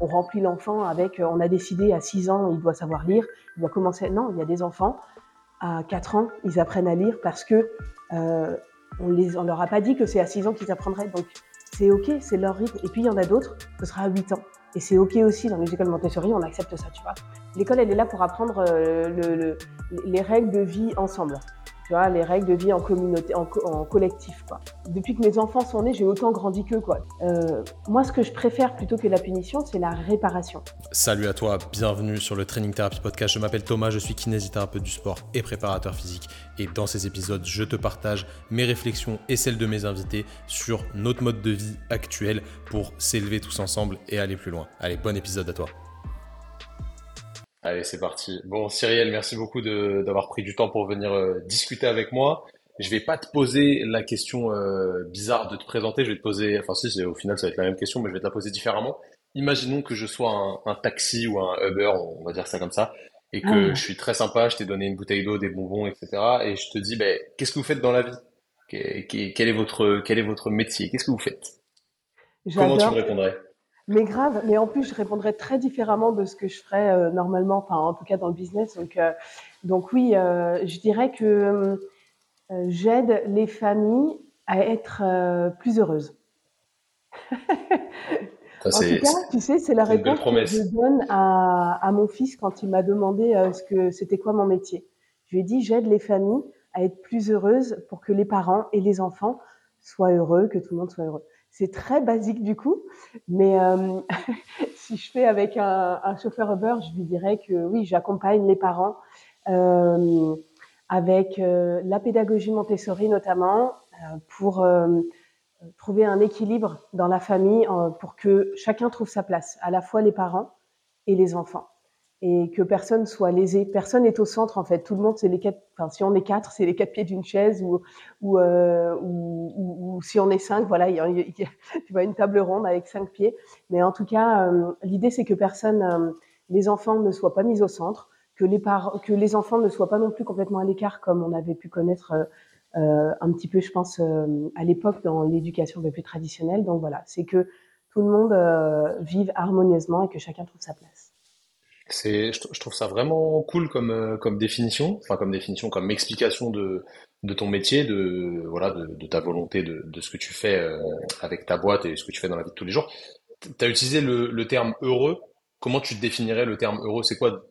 on remplit l'enfant avec, on a décidé à 6 ans, il doit savoir lire, il doit commencer. Non, il y a des enfants à 4 ans, ils apprennent à lire parce que euh, on on leur a pas dit que c'est à 6 ans qu'ils apprendraient. Donc c'est ok, c'est leur rythme. Et puis il y en a d'autres, ce sera à 8 ans. Et c'est ok aussi dans les écoles Montessori, on accepte ça, tu vois. L'école, elle est là pour apprendre euh, le, les règles de vie ensemble les règles de vie en communauté, en, collectif. Depuis que mes enfants sont nés, j'ai autant grandi qu'eux, quoi. Euh, moi, ce que je préfère plutôt que la punition, c'est la réparation. Salut à toi, bienvenue sur le Training Therapy Podcast. Je m'appelle Thomas, je suis kinésithérapeute du sport et préparateur physique. Et dans ces épisodes, je te partage mes réflexions et celles de mes invités sur notre mode de vie actuel pour s'élever tous ensemble et aller plus loin. Allez, bon épisode à toi. Allez, c'est parti. Bon, Cyrielle, merci beaucoup d'avoir pris du temps pour venir euh, discuter avec moi. Je vais pas te poser la question euh, bizarre de te présenter. Je vais te poser, enfin si, au final ça va être la même question, mais je vais te la poser différemment. Imaginons que je sois un, un taxi ou un Uber, on va dire ça comme ça, et que ah. je suis très sympa, je t'ai donné une bouteille d'eau, des bonbons, etc. Et je te dis, ben, qu'est-ce que vous faites dans la vie? Quel est votre quel est votre métier? Qu'est-ce que vous faites? Comment tu me répondrais? Mais grave, mais en plus, je répondrais très différemment de ce que je ferais euh, normalement, enfin, en tout cas dans le business. Donc, euh, donc oui, euh, je dirais que j'aide les familles à être plus heureuses. en tout cas, tu sais, c'est la réponse que je donne à, à, mon fils quand il m'a demandé ce que c'était quoi mon métier. Je lui ai dit, j'aide les familles à être plus heureuses pour que les parents et les enfants soient heureux, que tout le monde soit heureux. C'est très basique du coup, mais euh, si je fais avec un, chauffeur Uber, je lui dirais que oui, j'accompagne les parents euh, avec euh, la pédagogie Montessori notamment pour trouver un équilibre dans la famille pour que chacun trouve sa place, à la fois les parents et les enfants et que personne soit lésé. Personne n'est au centre en fait. Tout le monde, c'est les quatre. Enfin, si on est quatre, c'est les quatre pieds d'une chaise ou ou, euh, ou, ou si on est cinq, voilà, il y a, tu vois une table ronde avec cinq pieds. Mais en tout cas, euh, l'idée c'est que personne, euh, les enfants ne soient pas mis au centre, que les parents, que les enfants ne soient pas non plus complètement à l'écart comme on avait pu connaître. Euh, un petit peu, je pense, à l'époque dans l'éducation un peu plus traditionnelle. Donc voilà, c'est que tout le monde vive harmonieusement et que chacun trouve sa place. C'est, je, trouve ça vraiment cool comme euh, comme définition, enfin comme définition, comme explication de de ton métier, de voilà, de, ta volonté, de, de ce que tu fais euh, avec ta boîte et ce que tu fais dans la vie de tous les jours. Tu as utilisé le, terme heureux. Comment tu définirais le terme heureux? C'est quoi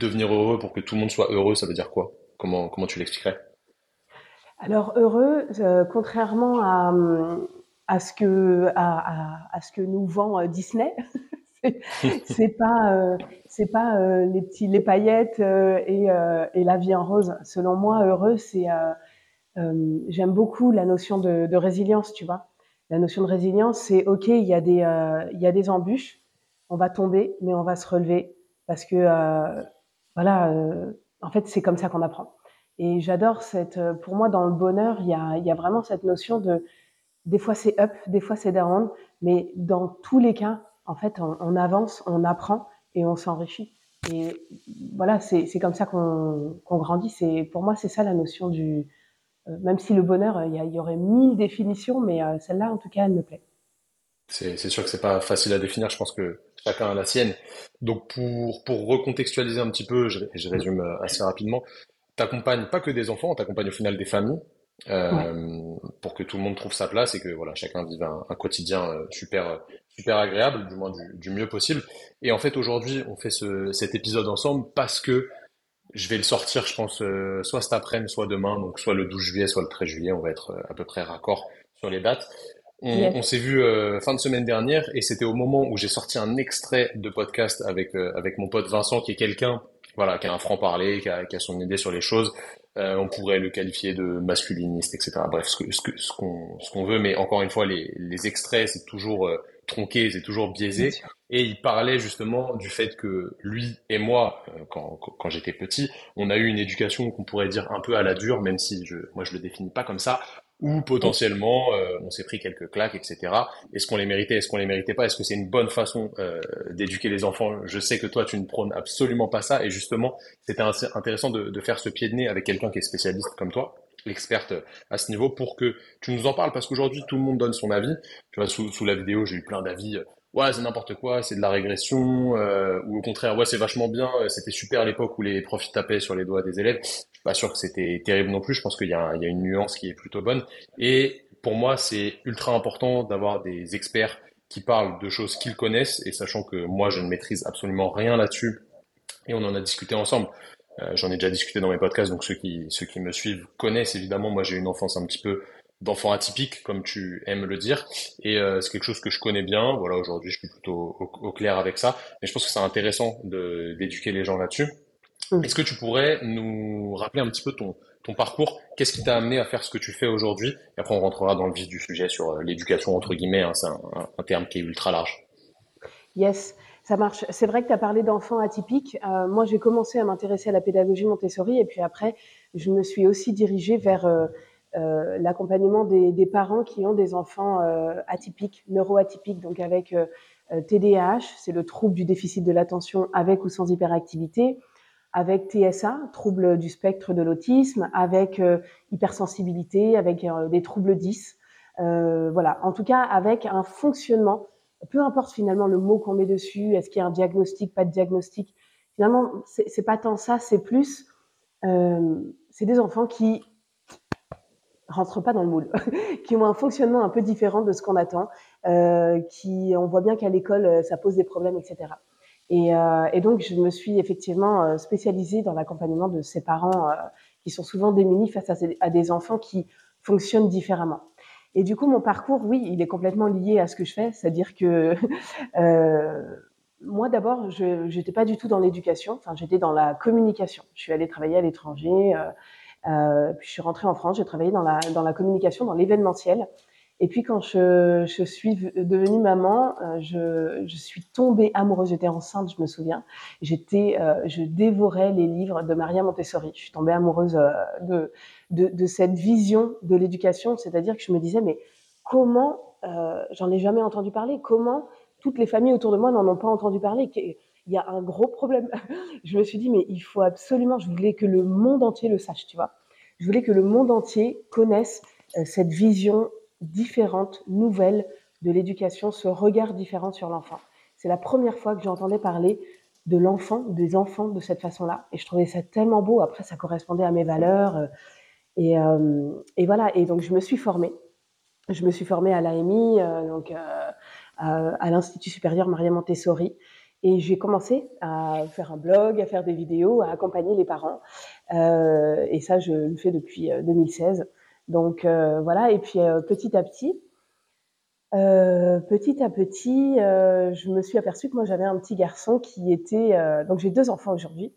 devenir heureux pour que tout le monde soit heureux? Ça veut dire quoi? Comment comment tu l'expliquerais? Alors heureux, euh, contrairement à à ce que à, à ce que nous vend Disney. c'est pas euh, c'est pas euh, les petits les paillettes euh, et, et, la vie en rose. Selon moi, heureux, c'est j'aime beaucoup la notion de, résilience, tu vois. La notion de résilience, c'est ok, il y a des il y a des embûches, on va tomber, mais on va se relever parce que voilà, en fait, c'est comme ça qu'on apprend. Et j'adore cette, pour moi, dans le bonheur, il y a, il y a vraiment cette notion de, des fois c'est up, des fois c'est down, mais dans tous les cas, en fait, on, avance, on apprend et on s'enrichit. Et voilà, c'est comme ça qu'on grandit. C'est pour moi, c'est ça la notion du. Euh, même si le bonheur, il y, y, aurait mille définitions, mais euh, celle-là, en tout cas, elle me plaît. C'est sûr que c'est pas facile à définir. Je pense que chacun a la sienne. Donc pour pour recontextualiser un petit peu, je, je résume euh, assez rapidement. T'accompagnes pas que des enfants, t'accompagnes au final des familles. Euh, pour que tout le monde trouve sa place et que voilà chacun vive un, un quotidien super super agréable, du moins du, mieux possible. Et en fait, aujourd'hui, on fait ce, cet épisode ensemble parce que je vais le sortir, je pense, euh, soit cet après-midi, soit demain, donc soit le 12 juillet, soit le 13 juillet, on va être euh, à peu près raccord sur les dates. On, on s'est vu euh, fin de semaine dernière et c'était au moment où j'ai sorti un extrait de podcast avec avec mon pote Vincent, qui est quelqu'un, voilà, qui a un franc parler, qui a, qui a son idée sur les choses. on pourrait le qualifier de masculiniste, etc. Bref, ce qu'on ce, ce qu'on ce qu'on veut, mais encore une fois, les, les extraits, c'est toujours tronqué, c'est toujours biaisé. Et il parlait justement du fait que lui et moi, euh, quand, quand j'étais petit, on a eu une éducation qu'on pourrait dire un peu à la dure, même si je, moi je le définis pas comme ça, ou potentiellement euh, on s'est pris quelques claques, etc. Est-ce qu'on les méritait, est-ce qu'on les méritait pas? Est-ce que c'est une bonne façon euh, d'éduquer les enfants? Je sais que toi tu ne prônes absolument pas ça, et justement c'était intéressant de, de faire ce pied de nez avec quelqu'un qui est spécialiste comme toi l'experte à ce niveau pour que tu nous en parles parce qu'aujourd'hui tout le monde donne son avis. Tu vois, sous, la vidéo, j'ai eu plein d'avis ouais, c'est n'importe quoi, c'est de la régression, euh, ou au contraire, ouais, c'est vachement bien, euh, c'était super à l'époque où les profs tapaient sur les doigts des élèves. Je suis pas sûr que c'était terrible non plus, je pense qu'il y y a une nuance qui est plutôt bonne. Et pour moi, c'est ultra important d'avoir des experts qui parlent de choses qu'ils connaissent, et sachant que moi, je ne maîtrise absolument rien là-dessus, et on en a discuté ensemble. Euh, J'en ai déjà discuté dans mes podcasts, donc ceux qui, ceux qui me suivent connaissent évidemment. Moi, j'ai une enfance un petit peu d'enfant atypique, comme tu aimes le dire, et euh, c'est quelque chose que je connais bien. Voilà, aujourd'hui, je suis plutôt au, clair avec ça, mais je pense que c'est intéressant d'éduquer les gens là-dessus. Mmh. Est-ce que tu pourrais nous rappeler un petit peu ton, ton parcours? Qu'est-ce qui t'a amené à faire ce que tu fais aujourd'hui? Et après, on rentrera dans le vif du sujet sur euh, l'éducation, entre guillemets, hein, c'est un, un, terme qui est ultra large. Yes. Ça marche. C'est vrai que tu as parlé d'enfants atypiques. Euh, moi, j'ai commencé à m'intéresser à la pédagogie Montessori et puis après, je me suis aussi dirigée vers euh, euh, l'accompagnement des, des, parents qui ont des enfants atypiques, neuroatypiques, donc avec TDAH, c'est le trouble du déficit de l'attention avec ou sans hyperactivité, avec TSA, trouble du spectre de l'autisme, avec hypersensibilité, avec des troubles 10. voilà, en tout cas avec un fonctionnement peu importe finalement le mot qu'on met dessus, est-ce qu'il y a un diagnostic, pas de diagnostic. Finalement, c'est pas tant ça, c'est plus, euh, c'est des enfants qui rentrent pas dans le moule, qui ont un fonctionnement un peu différent de ce qu'on attend, euh, qui, on voit bien qu'à l'école, euh, ça pose des problèmes, etc. Et, donc, je me suis effectivement spécialisée dans l'accompagnement de ces parents qui sont souvent démunis face à des enfants qui fonctionnent différemment. Et du coup, mon parcours, oui, il est complètement lié à ce que je fais, c'est-à-dire que euh, moi, d'abord, je n'étais pas du tout dans l'éducation, enfin, j'étais dans la communication. Je suis allée travailler à l'étranger, euh, euh, puis je suis rentrée en France, j'ai travaillé dans la, dans la communication, dans l'événementiel. Et puis quand je, suis devenue maman, euh, je, suis tombée amoureuse. J'étais enceinte, je me souviens. J'étais, euh, je dévorais les livres de Maria Montessori. Je suis tombée amoureuse euh, de, cette vision de l'éducation, c'est-à-dire que je me disais mais comment j'en ai jamais entendu parler Comment toutes les familles autour de moi n'en ont pas entendu parler? Il y a un gros problème. je me suis dit mais il faut absolument. Je voulais que le monde entier le sache, tu vois. Je voulais que le monde entier connaisse cette vision différentes, nouvelles de l'éducation, ce regard différent sur l'enfant. C'est la première fois que j'entendais parler de l'enfant, des enfants de cette façon-là. Et je trouvais ça tellement beau. Après, ça correspondait à mes valeurs. Euh, et, euh, et voilà. Et donc, je me suis formée. Je me suis formée à l'AMI, euh, donc à l'Institut supérieur Maria Montessori. Et j'ai commencé à faire un blog, à faire des vidéos, à accompagner les parents. Et ça, je le fais depuis 2016. Donc euh, voilà, et puis euh, petit à petit, euh, petit à petit, je me suis aperçue que moi j'avais un petit garçon qui était, donc j'ai deux enfants aujourd'hui,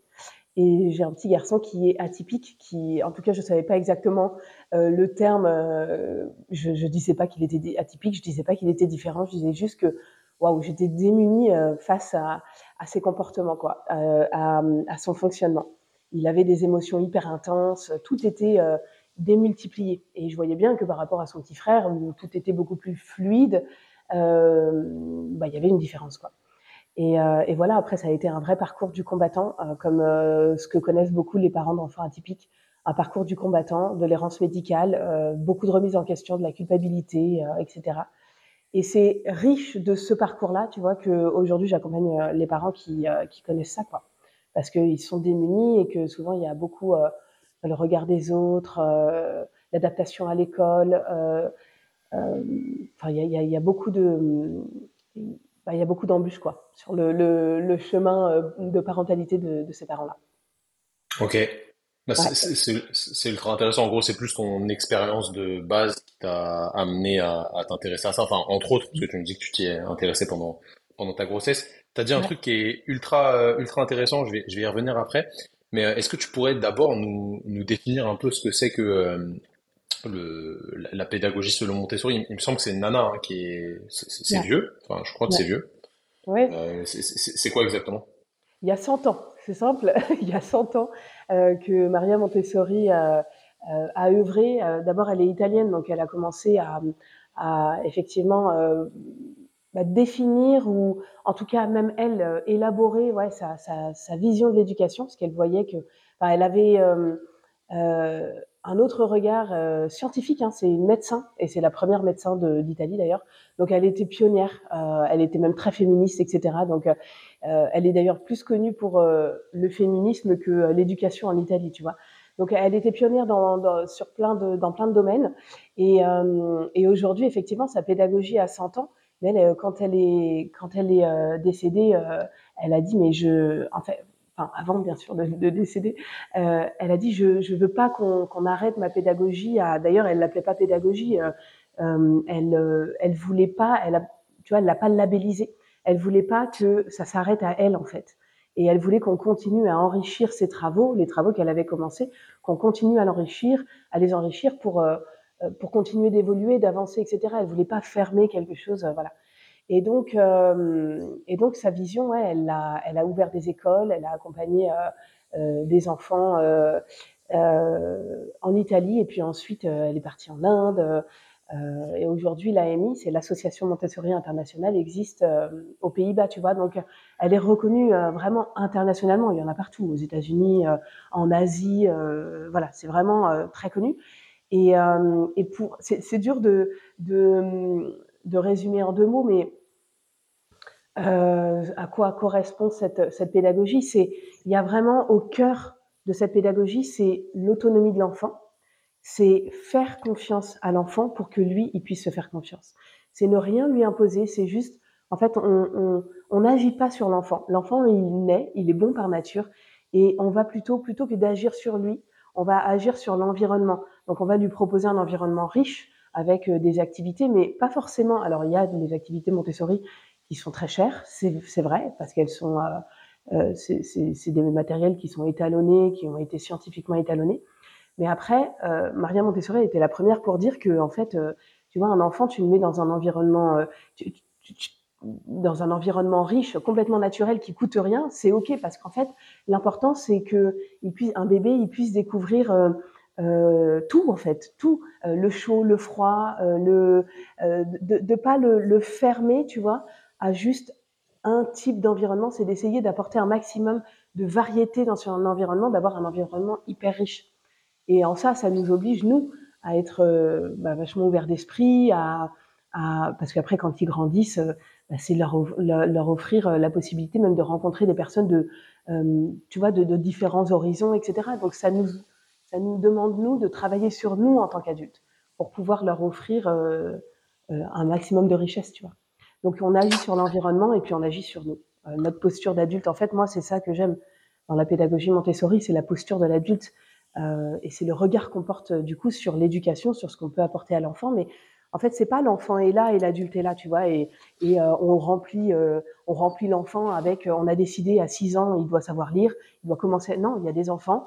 et j'ai un petit garçon qui est atypique, qui, en tout cas, je savais pas exactement le terme. je, je disais pas qu'il était atypique, je disais pas qu'il était différent, je disais juste que waouh, j'étais démunie face à, ses comportements, quoi, à, son fonctionnement. Il avait des émotions hyper intenses, tout était démultiplié. Et je voyais bien que par rapport à son petit frère, où tout était beaucoup plus fluide, euh, bah, il y avait une différence. Quoi. Et, euh, et, voilà, après, ça a été un vrai parcours du combattant, euh, comme euh, ce que connaissent beaucoup les parents d'enfants atypiques. Un parcours du combattant, de l'errance médicale, euh, beaucoup de remises en question, de la culpabilité, etc. Et c'est riche de ce parcours-là, tu vois, qu'aujourd'hui, j'accompagne les parents qui, qui connaissent ça, quoi. Parce qu'ils sont démunis et que souvent, il y a beaucoup le regard des autres, euh, l'adaptation à l'école. Euh, euh, enfin, il y a, y a, beaucoup de bah, il y a beaucoup d'embûches quoi sur le, le, le, chemin de parentalité de, de ces parents-là. Ok. Ouais. C'est ultra intéressant. En gros, c'est plus ton expérience de base qui t'a amené à, à t'intéresser à ça. Enfin, entre autres, parce que tu me dis que tu t'y es intéressé pendant pendant ta grossesse. T'as dit un ouais. truc qui est ultra ultra intéressant. Je vais je vais y revenir après. Mais euh, est-ce que tu pourrais d'abord nous, nous, définir un peu ce que c'est que euh, le, la pédagogie selon Montessori? Il, il me semble que c'est Nana hein, qui est c'est ouais. vieux. Enfin, je crois que ouais. c'est vieux. Ouais. Euh, c'est quoi exactement? Il y a 100 ans, c'est simple. il y a 100 ans euh, que Maria Montessori a, a œuvré. D'abord, elle est italienne, donc elle a commencé à, à effectivement bah, définir ou en tout cas même elle euh, élaborer ouais, sa, sa, sa vision de l'éducation parce qu'elle voyait que elle avait euh, euh, un autre regard euh, scientifique. Hein. C'est une médecin et c'est la première médecin d'Italie d'ailleurs. Donc elle était pionnière, euh, elle était même très féministe, etc. Donc euh, elle est d'ailleurs plus connue pour le féminisme que l'éducation en Italie, tu vois. Donc elle était pionnière dans, dans, sur plein de, dans plein de domaines. Et, et aujourd'hui, effectivement, sa pédagogie a 100 ans. Elle, quand elle est, est décédée, elle a dit, mais je, enfin avant bien sûr de, de décéder, euh, elle a dit je je veux pas qu'on arrête ma pédagogie d'ailleurs elle l'appelait pas pédagogie, euh, euh, elle euh, elle voulait pas, tu vois elle l'a pas labellisé, elle voulait pas que ça s'arrête à elle en fait. Et elle voulait qu'on continue à enrichir ses travaux, les travaux qu'elle avait commencés, qu'on continue à l'enrichir, à les enrichir pour euh, pour continuer d'évoluer, d'avancer, etc. Elle voulait pas fermer quelque chose, voilà. Et donc, euh, et donc sa vision, elle, a, elle a ouvert des écoles, elle a accompagné euh, euh des enfants euh, euh, en Italie, et puis ensuite elle est partie en Inde. et aujourd'hui, l'AMI, c'est l'association Montessori internationale, existe aux Pays-Bas, tu vois. Donc, elle est reconnue vraiment internationalement. Il y en a partout, aux États-Unis, en Asie. voilà, c'est vraiment très connu. Et, et pour, c'est dur de, de de résumer en deux mots, mais euh, à quoi correspond cette, cette pédagogie? C'est il y a vraiment au cœur de cette pédagogie, c'est l'autonomie de l'enfant, c'est faire confiance à l'enfant pour que lui, il puisse se faire confiance. C'est ne rien lui imposer, c'est juste, en fait, on n'agit on, pas sur l'enfant. L'enfant, il naît, il est bon par nature, et on va plutôt, plutôt que d'agir sur lui, on va agir sur l'environnement. Donc, on va lui proposer un environnement riche, avec euh, des activités, mais pas forcément. Alors, il y a des activités Montessori qui sont très chères, c'est vrai, parce qu'elles sont, euh, euh c'est des matériels qui sont étalonnés, qui ont été scientifiquement étalonnés. Mais après, euh, Maria Montessori était la première pour dire que, en fait, euh, tu vois, un enfant, tu le mets dans un environnement, tu, tu, tu, dans un environnement riche, complètement naturel, qui coûte rien, c'est ok parce qu'en fait, l'important c'est que il puisse, un bébé, il puisse découvrir euh, tout en fait, tout, euh, le chaud, le froid, euh, le, de ne pas le, fermer, tu vois, à juste un type d'environnement, c'est d'essayer d'apporter un maximum de variété dans son environnement, d'avoir un environnement hyper riche. Et en ça, ça nous oblige, nous, à être bah, vachement ouverts d'esprit, à, à, parce qu'après, quand ils grandissent, bah, c'est leur, leur, offrir la possibilité même de rencontrer des personnes de, tu vois, de différents horizons, etc. Donc ça nous, ça nous demande, nous, de travailler sur nous en tant qu'adultes pour pouvoir leur offrir euh, euh, un maximum de richesse, tu vois. Donc, on agit sur l'environnement et puis on agit sur nous. Euh, notre posture d'adulte, en fait, moi, c'est ça que j'aime dans la pédagogie Montessori, c'est la posture de l'adulte et c'est le regard qu'on porte du coup sur l'éducation, sur ce qu'on peut apporter à l'enfant. Mais en fait, c'est pas l'enfant est là et l'adulte est là, tu vois, et, on remplit, on remplit l'enfant avec, on a décidé à 6 ans, il doit savoir lire, il doit commencer. Non, il y a des enfants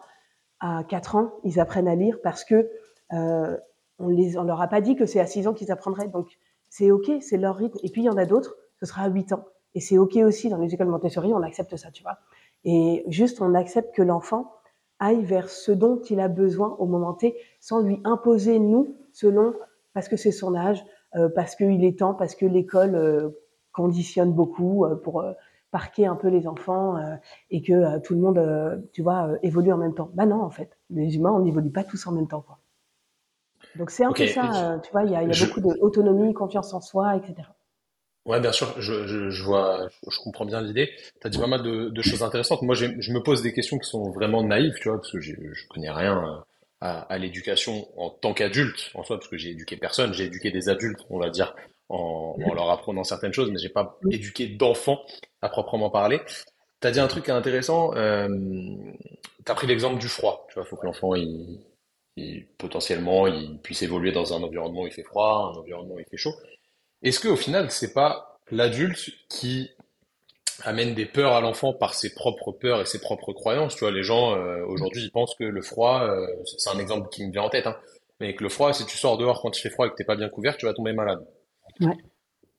à 4 ans, ils apprennent à lire parce que euh, on les, on leur a pas dit que c'est à 6 ans qu'ils apprendraient. Donc c'est ok, c'est leur rythme. Et puis il y en a d'autres, ce sera à 8 ans. Et c'est ok aussi dans les écoles Montessori, on accepte ça, tu vois. Et juste on accepte que l'enfant aille vers ce dont il a besoin au moment T, sans lui imposer nous, selon parce que c'est son âge, euh, parce qu'il est temps, parce que l'école euh, conditionne beaucoup euh, pour euh, parquer un peu les enfants euh, et que euh, tout le monde, euh, tu vois, évolue en même temps. Bah non, en fait, les humains, on n'évolue pas tous en même temps, quoi. Donc c'est un okay. peu ça, tu vois, il y a, y a je... beaucoup d'autonomie, confiance en soi, etc. Ouais, bien sûr, je, je, je vois, je, comprends bien l'idée. Tu as dit pas mal de, de choses intéressantes. Moi, je me pose des questions qui sont vraiment naïves, tu vois, parce que je connais rien à, à l'éducation en tant qu'adulte, en soi, parce que j'ai éduqué personne, j'ai éduqué des adultes, on va dire, en, en, leur apprenant certaines choses, mais j'ai pas éduqué d'enfants à proprement parler. Tu as dit un truc intéressant, euh, tu as pris l'exemple du froid. Tu vois, faut que l'enfant, il, il, potentiellement, il puisse évoluer dans un environnement où il fait froid, un environnement où il fait chaud. Est-ce que au final, c'est pas l'adulte qui amène des peurs à l'enfant par ses propres peurs et ses propres croyances? Tu vois, les gens euh, aujourd'hui ils pensent que le froid, euh, c'est un exemple qui me vient en tête, hein, mais que le froid, si tu sors dehors quand il fait froid et que t'es pas bien couvert, tu vas tomber malade. Ouais.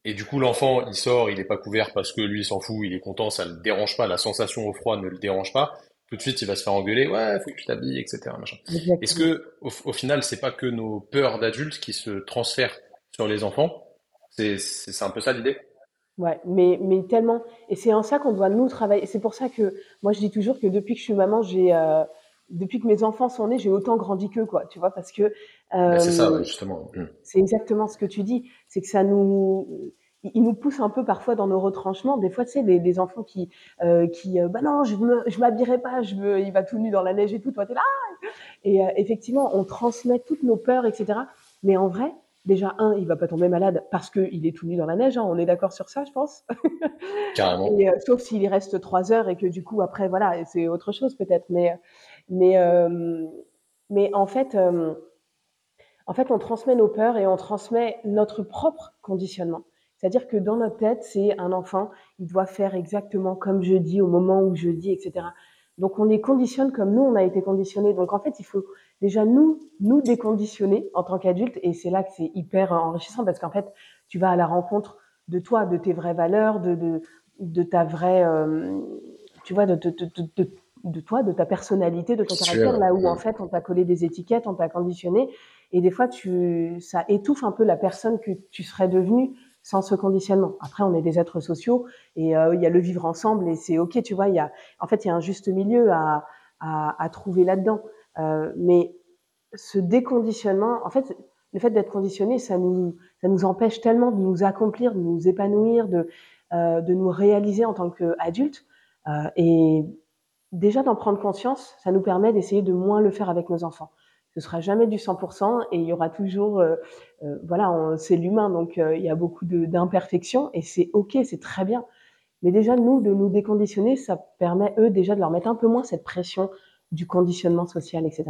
Et du coup, l'enfant, il sort, il est pas couvert parce que lui, il s'en fout, il est content, ça le dérange pas, la sensation au froid ne le dérange pas. Tout de suite, il va se faire engueuler, ouais, faut que tu t'habilles, etc. Est-ce que, au, au final, c'est pas que nos peurs d'adultes qui se transfèrent sur les enfants? C'est un peu ça l'idée? Ouais, mais, mais tellement. Et c'est en ça qu'on doit nous travailler. C'est pour ça que moi, je dis toujours que depuis que je suis maman, j'ai euh, depuis que mes enfants sont nés, j'ai autant grandi qu'eux, quoi, tu vois, parce que. Bah, c'est ça, justement. Mmh. C'est exactement ce que tu dis. C'est que ça nous il nous pousse un peu parfois dans nos retranchements. Des fois, tu sais, des, enfants qui, euh, qui, euh, bah non, je ne je m'habillerai pas, je veux, il va tout nu dans la neige et tout, toi, t'es là. Et euh, effectivement, on transmet toutes nos peurs, etc. Mais en vrai, déjà, un, il va pas tomber malade parce qu'il est tout nu dans la neige, hein, on est d'accord sur ça, je pense. Carrément. sauf s'il y reste trois heures et que du coup, après, voilà, c'est autre chose peut-être. Mais, mais, mais en fait, en fait, on transmet nos peurs et on transmet notre propre conditionnement. C'est-à-dire que dans notre tête, c'est un enfant, il doit faire exactement comme je dis au moment où je dis, etc. Donc on les conditionne comme nous, on a été conditionnés. Donc en fait, il faut déjà nous, nous déconditionner en tant qu'adultes. Et c'est là que c'est hyper enrichissant parce qu'en fait, tu vas à la rencontre de toi, de tes vraies valeurs, de, de, de ta vraie, euh, tu vois, de, de, de, toi, de ta personnalité, de ton caractère, là où en fait on t'a collé des étiquettes, on t'a conditionné. Et des fois, tu, ça étouffe un peu la personne que tu serais devenue sans ce conditionnement. Après, on est des êtres sociaux et euh, il y a le vivre ensemble et c'est ok, tu vois. Il y a, en fait, il y a un juste milieu à, à, trouver là-dedans. Euh, mais ce déconditionnement, en fait, le fait d'être conditionné, ça nous, ça nous empêche tellement de nous accomplir, de nous épanouir, de, euh, de nous réaliser en tant qu'adultes. Et déjà d'en prendre conscience, ça nous permet d'essayer de moins le faire avec nos enfants ce sera jamais du 100% et il y aura toujours, euh, euh, voilà, c'est l'humain, donc euh, il y a beaucoup d'imperfections et c'est ok, c'est très bien. Mais déjà, nous, de nous déconditionner, ça permet, eux, déjà de leur mettre un peu moins cette pression du conditionnement social, etc.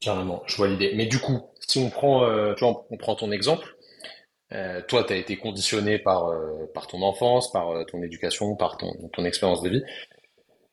Tu je vois l'idée. Mais du coup, si on prend, tu vois, on prend ton exemple, toi, tu as été conditionné par, par ton enfance, par ton éducation, par ton, ton expérience de vie.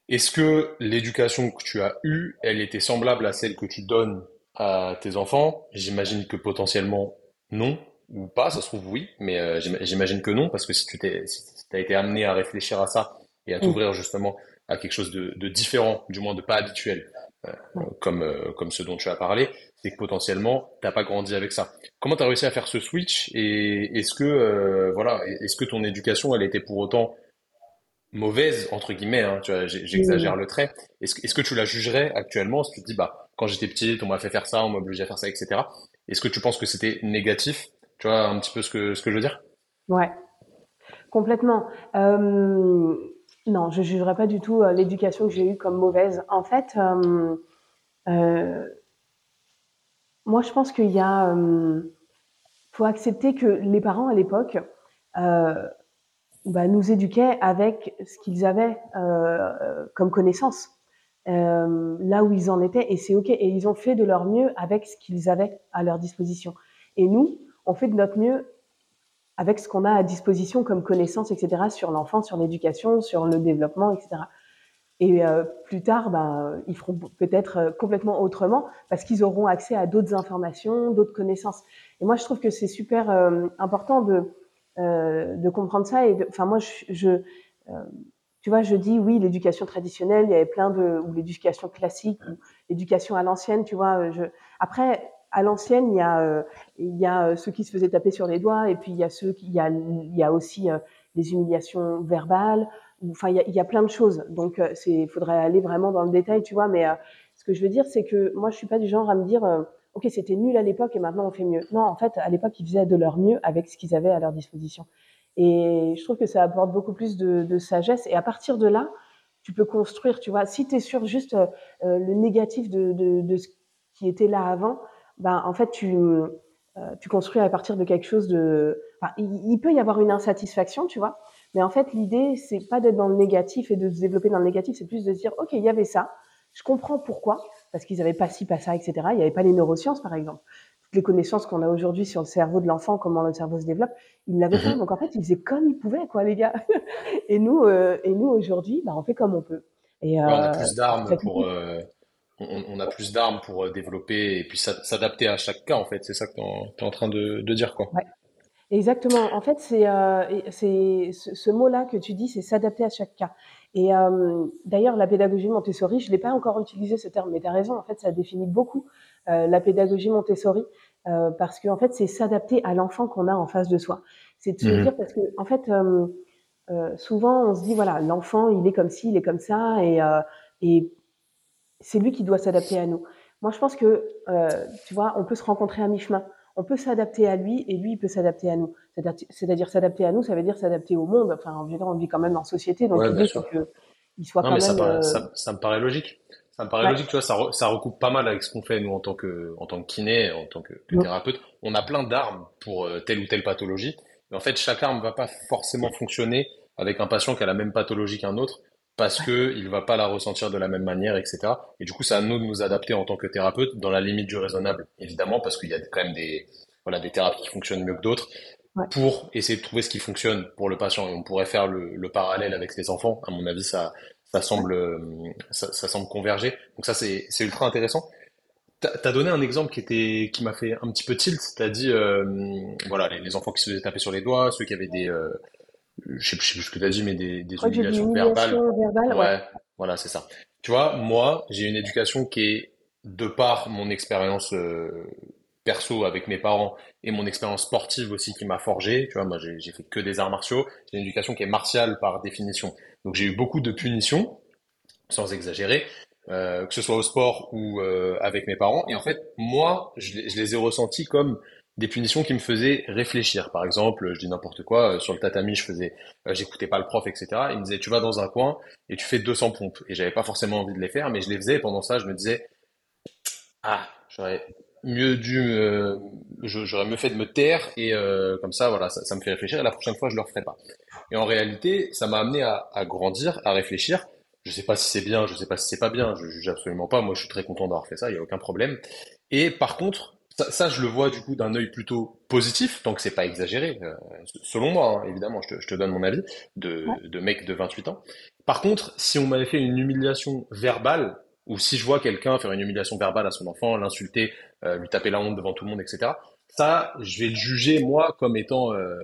Est-ce que l'éducation que tu as eue, elle était semblable à celle que tu donnes à tes enfants? J'imagine que potentiellement non, ou pas, ça se trouve oui, mais euh, j'imagine que non, parce que si tu t'es, si as été amené à réfléchir à ça et à t'ouvrir justement à quelque chose de, de, différent, du moins de pas habituel, euh, comme, euh, comme ce dont tu as parlé, c'est que potentiellement t'as pas grandi avec ça. Comment tu as réussi à faire ce switch et est-ce que voilà, est-ce que ton éducation elle était pour autant mauvaise entre guillemets, hein, tu vois, j'exagère le trait. Est-ce est que tu la jugerais actuellement si tu te dis bah quand j'étais petit, on m'a fait faire ça, on m'a obligé à faire ça, etc. Est-ce que tu penses que c'était négatif Tu vois un petit peu ce que ce que je veux dire? Ouais, complètement. Euh, non, je jugerais pas du tout euh, l'éducation que j'ai eue comme mauvaise. En fait, euh, moi je pense qu'il y a faut accepter que les parents à l'époque bah, nous éduquaient avec ce qu'ils avaient euh, comme connaissance, euh, là où ils en étaient, et c'est ok. Et ils ont fait de leur mieux avec ce qu'ils avaient à leur disposition. Et nous, on fait de notre mieux avec ce qu'on a à disposition comme connaissance, etc., sur l'enfant, sur l'éducation, sur le développement, etc. Et euh, plus tard, ben, ils feront peut-être complètement autrement parce qu'ils auront accès à d'autres informations, d'autres connaissances. Et moi, je trouve que c'est super important de euh, de comprendre ça. Et enfin, moi, je, je euh, tu vois, je dis oui, l'éducation traditionnelle, il y avait plein de ou l'éducation classique, ou l'éducation à l'ancienne, tu vois. Je, après, à l'ancienne, il y a euh, il y a ceux qui se faisaient taper sur les doigts, et puis il y a ceux qui il y a il y a aussi des humiliations verbales. Enfin, il y a, y a plein de choses. Donc, c'est faudrait aller vraiment dans le détail, tu vois. Mais ce que je veux dire, c'est que moi, je suis pas du genre à me dire ok, c'était nul à l'époque et maintenant on fait mieux. Non, en fait, à l'époque, ils faisaient de leur mieux avec ce qu'ils avaient à leur disposition. Et je trouve que ça apporte beaucoup plus de, sagesse. Et à partir de là, tu peux construire, tu vois. Si tu es sur juste euh, le négatif de, de, ce qui était là avant, ben, en fait, tu, euh, tu construis à partir de quelque chose de... Il, il, peut y avoir une insatisfaction, tu vois. Mais en fait, l'idée, c'est pas d'être dans le négatif et de se développer dans le négatif, c'est plus de se dire, OK, il y avait ça, je comprends pourquoi, parce qu'ils n'avaient pas ci, pas ça, etc. Il n'y avait pas les neurosciences, par exemple. Toutes les connaissances qu'on a aujourd'hui sur le cerveau de l'enfant, comment le cerveau se développe, ils l'avaient pas. Mhm. Donc en fait, ils faisaient comme ils pouvaient, quoi, les gars. et nous, euh, et nous aujourd'hui, bah, on fait comme on peut. Et, euh, on a plus d'armes pour. Euh, on, on, a plus d'armes pour euh, développer et puis s'adapter à chaque cas, en fait. C'est ça que tu es, en train de, de dire, quoi. Ouais. Exactement. En fait, c'est euh, ce mot-là que tu dis, c'est s'adapter à chaque cas. Et euh, d'ailleurs, la pédagogie Montessori, je l'ai pas encore utilisé ce terme, mais tu as raison, en fait, ça définit beaucoup euh, la pédagogie Montessori, euh, parce qu'en en fait, c'est s'adapter à l'enfant qu'on a en face de soi. C'est de se mmh. dire, parce que en fait, euh, euh, souvent, on se dit, voilà, l'enfant, il est comme ci, il est comme ça, et, et c'est lui qui doit s'adapter à nous. Moi, je pense que, euh, tu vois, on peut se rencontrer à mi-chemin. On peut s'adapter à lui et lui, il peut s'adapter à nous. C'est-à-dire s'adapter à nous, ça veut dire s'adapter au monde. Enfin, on vit quand même en société, donc l'idée, c'est qu'il soit quand même... Ça, ça, ça, me paraît logique. Ça me paraît logique, tu vois, ça, ça recoupe pas mal avec ce qu'on fait nous en tant que en tant que kiné, en tant que, thérapeute. On a plein d'armes pour euh, telle ou telle pathologie. Mais en fait, chaque arme va pas forcément fonctionner avec un patient qui a la même pathologie qu'un autre parce que il va pas la ressentir de la même manière, etc. Et du coup, c'est à nous de nous adapter en tant que thérapeute dans la limite du raisonnable, évidemment, parce qu'il y a quand même des voilà des thérapies qui fonctionnent mieux que d'autres pour essayer de trouver ce qui fonctionne pour le patient. Et on pourrait faire le, le parallèle avec les enfants. À mon avis, ça ça semble, ça, semble converger. Donc ça, c'est, ultra intéressant. Tu as donné un exemple qui était, qui m'a fait un petit peu tilt. T'as dit, euh, voilà, les, enfants qui se faisaient taper sur les doigts, ceux qui avaient des, euh, je sais, sais plus ce que tu as dit, mais des, des humiliations verbales. ouais, voilà, c'est ça. Tu vois, moi, j'ai une éducation qui est, de par mon expérience euh, perso avec mes parents et mon expérience sportive aussi qui m'a forgé. Tu vois, moi, j'ai fait que des arts martiaux. J'ai une éducation qui est martiale par définition. Donc j'ai eu beaucoup de punitions, sans exagérer, euh, que ce soit au sport ou euh, avec mes parents. Et en fait, moi, je, les ai ressentis comme des punitions qui me faisaient réfléchir. Par exemple, je dis n'importe quoi, euh, sur le tatami, je faisais, j'écoutais pas le prof, etc. Il me disait, tu vas dans un coin et tu fais 200 pompes. Et j'avais pas forcément envie de les faire, mais je les faisais. Et pendant ça, je me disais, ah, j'aurais mieux dû, j'aurais mieux fait de me taire et comme ça, voilà, ça, me fait réfléchir. Et la prochaine fois, je le referai pas. Et en réalité, ça m'a amené à, à, grandir, à réfléchir. Je sais pas si c'est bien, je sais pas si c'est pas bien, je juge absolument pas. Moi, je suis très content d'avoir fait ça, il y a aucun problème. Et par contre, ça, ça je le vois du coup d'un œil plutôt positif, tant que c'est pas exagéré, euh, selon moi, hein, évidemment, je te, je te, donne mon avis de, de mec de 28 ans. Par contre, si on m'avait fait une humiliation verbale, ou si je vois quelqu'un faire une humiliation verbale à son enfant, l'insulter, euh, lui taper la honte devant tout le monde, etc., ça, je vais le juger moi comme étant euh,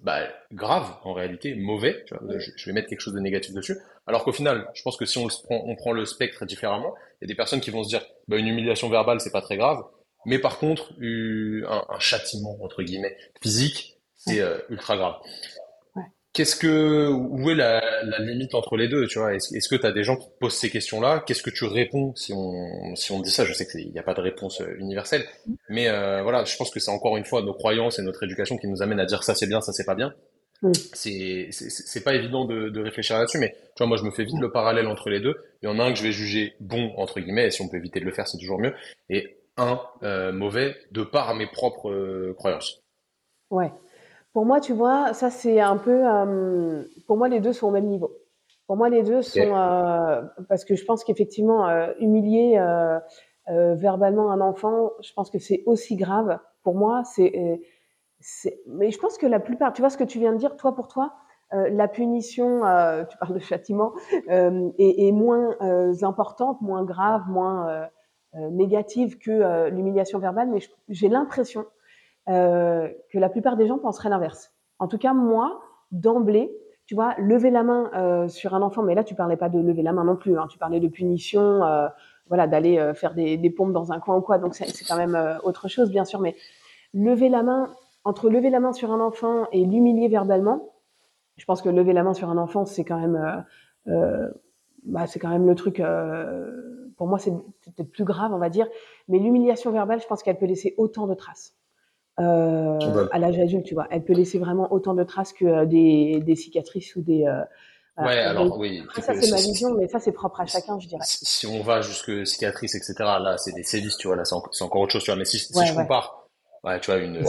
bah, grave en réalité, mauvais. Tu vois, je, vais mettre quelque chose de négatif dessus. Alors qu'au final, je pense que si on, le prend, on prend le spectre différemment, il y a des personnes qui vont se dire, bah, une humiliation verbale, c'est pas très grave, mais par contre, un, un châtiment entre guillemets physique, c'est euh, ultra grave. Qu'est-ce que, où est la, la, limite entre les deux, tu vois? Est-ce que tu as des gens qui posent ces questions-là? Qu'est-ce que tu réponds si on, si on dit ça? Je sais qu'il n'y a pas de réponse euh, universelle, mais euh, voilà, je pense que c'est encore une fois nos croyances et notre éducation qui nous amène à dire ça c'est bien, ça c'est pas bien. Mm. C'est c'est pas évident de, de réfléchir là-dessus, mais tu vois, moi je me fais vite le parallèle entre les deux. Il y en a un que je vais juger bon entre guillemets, et si on peut éviter de le faire, c'est toujours mieux, et un euh, mauvais de par mes propres euh, croyances. Ouais. Pour moi, tu vois, ça c'est un peu. Euh, pour moi, les deux sont au même niveau. Pour moi, les deux sont. Parce que je pense qu'effectivement, humilier verbalement un enfant, je pense que c'est aussi grave. Pour moi, c'est. mais je pense que la plupart. Tu vois ce que tu viens de dire, toi pour toi la punition, tu parles de châtiment, est, est, moins importante, moins grave, moins négative que l'humiliation verbale, mais j'ai l'impression euh, que la plupart des gens penseraient l'inverse. En tout cas, moi, d'emblée, tu vois, lever la main euh, sur un enfant, mais là, tu parlais pas de lever la main non plus, hein, tu parlais de punition, euh, voilà, d'aller euh, faire des, des, pompes dans un coin ou quoi, donc c'est quand même euh, autre chose, bien sûr, mais lever la main, entre lever la main sur un enfant et l'humilier verbalement, je pense que lever la main sur un enfant, c'est quand même, bah, c'est quand même le truc, pour moi, c'est peut-être plus grave, on va dire, mais l'humiliation verbale, je pense qu'elle peut laisser autant de traces. Euh, à l'âge adulte, tu vois. Elle peut laisser vraiment autant de traces que euh, des, des cicatrices ou des. Euh, ouais, alors oui. ça c'est ma vision, mais ça c'est propre à chacun, je dirais. Si on va jusque cicatrices, etc. Là, c'est des sévices, tu vois. Là, c'est encore autre chose, tu vois. Mais si, si je compare, ouais, tu vois, une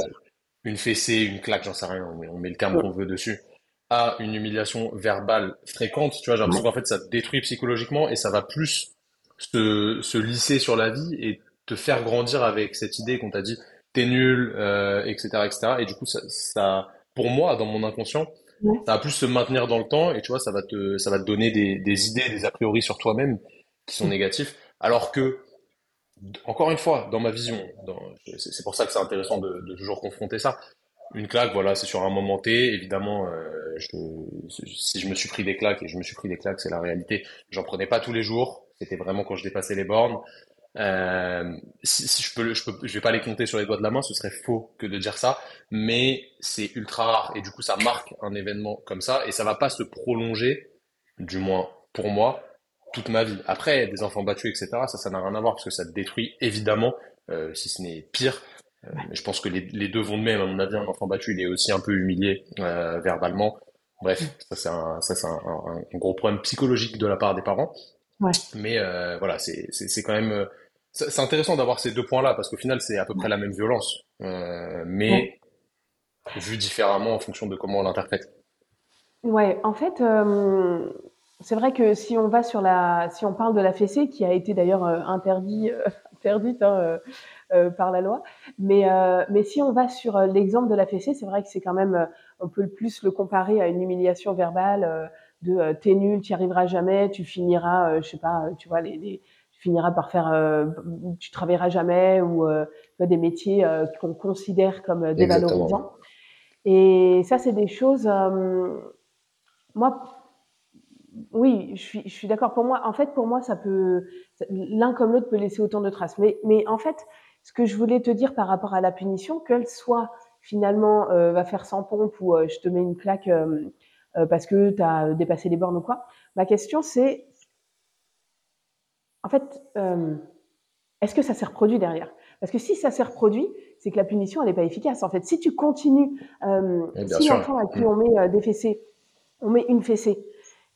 une fessée, une claque, j'en sais rien, on met, on met le terme qu'on veut dessus, à une humiliation verbale fréquente, tu vois, j'ai l'impression qu'en fait ça te détruit psychologiquement et ça va plus se, se lisser sur la vie et te faire grandir avec cette idée qu'on t'a dit t'es nul, euh, etc., etc. Et du coup, ça, ça, pour moi, dans mon inconscient, ça va plus se maintenir dans le temps et tu vois, ça va te, ça va te donner des, des idées, des a priori sur toi-même qui sont négatifs. Alors que, encore une fois, dans ma vision, c'est pour ça que c'est intéressant de, de, toujours confronter ça. Une claque, voilà, c'est sur un moment T. Évidemment, euh, si je me suis pris des claques et je me suis pris des claques, c'est la réalité. J'en prenais pas tous les jours. C'était vraiment quand je dépassais les bornes. Euh, je peux, vais pas les compter sur les doigts de la main, ce serait faux que de dire ça, mais c'est ultra rare et du coup ça marque un événement comme ça et ça va pas se prolonger, du moins pour moi, toute ma vie. Après, des enfants battus, etc., ça, ça n'a rien à voir parce que ça détruit évidemment, euh, si ce n'est pire. Euh, je pense que les, les, deux vont de même. À mon avis, un enfant battu, il est aussi un peu humilié euh, verbalement. Bref, ça c'est un, ça c'est un, un, gros problème psychologique de la part des parents. Ouais. Mais euh, voilà, c'est, c'est, c'est quand même, c'est intéressant d'avoir ces deux points-là parce qu'au final, c'est à peu près la même violence, mais vu différemment en fonction de comment on l'interprète. Ouais, en fait, c'est vrai que si on va sur la, si on parle de la fessée, qui a été d'ailleurs euh, interdit, euh, interdite hein, par la loi, mais mais si on va sur l'exemple de la fessée, c'est vrai que c'est quand même, on peut le plus le comparer à une humiliation verbale de t'es nul, tu n'y arriveras jamais, tu finiras, je sais pas, tu vois les, les tu finiras par faire, tu travailleras jamais ou des métiers qu'on considère comme dévalorisants. Et ça, c'est des choses moi, oui, je suis, je suis d'accord. Pour moi, en fait, pour moi, ça peut, l'un comme l'autre peut laisser autant de traces. Mais, mais en fait, ce que je voulais te dire par rapport à la punition, qu'elle soit finalement euh, va faire sans pompe ou euh, je te mets une claque euh, parce que tu as dépassé les bornes ou quoi, ma question c'est, en fait, est-ce que ça s'est reproduit derrière? Parce que si ça s'est reproduit, c'est que la punition, elle n'est pas efficace. En fait, si tu continues, si l'enfant à qui on met des fessées on met une fessée.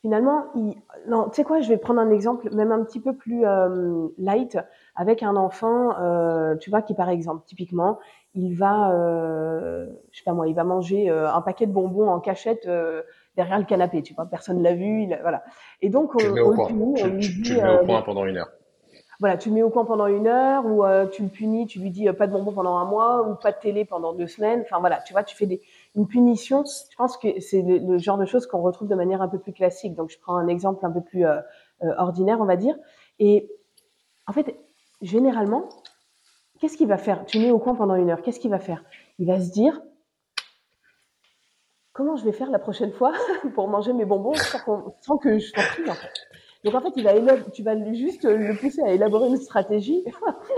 Finalement, il... non, tu sais quoi, je vais prendre un exemple même un petit peu plus euh, light avec un enfant, euh, tu vois, qui par exemple, typiquement, il va, euh, je sais pas moi, il va manger euh, un paquet de bonbons en cachette euh, derrière le canapé, tu vois, personne l'a vu, il, voilà. Et donc, on, tu le mets au point, tu, tu, tu le mets au point pendant une heure voilà, tu le mets au camp pendant une heure ou euh, tu le punis, tu lui dis pas de bonbons pendant un mois ou pas de télé pendant deux semaines. Enfin voilà, tu vois, tu fais une punition. Je pense que c'est le, genre de choses qu'on retrouve de manière un peu plus classique. Donc je prends un exemple un peu plus euh, euh, ordinaire, on va dire. Et en fait, généralement, qu'est-ce qu'il va faire? Tu mets au coin pendant une heure. Qu'est-ce qu'il va faire? Il va se dire comment je vais faire la prochaine fois pour manger mes bonbons sans, que je sois pris en fait? Donc en fait, il va tu vas juste le pousser à élaborer une stratégie.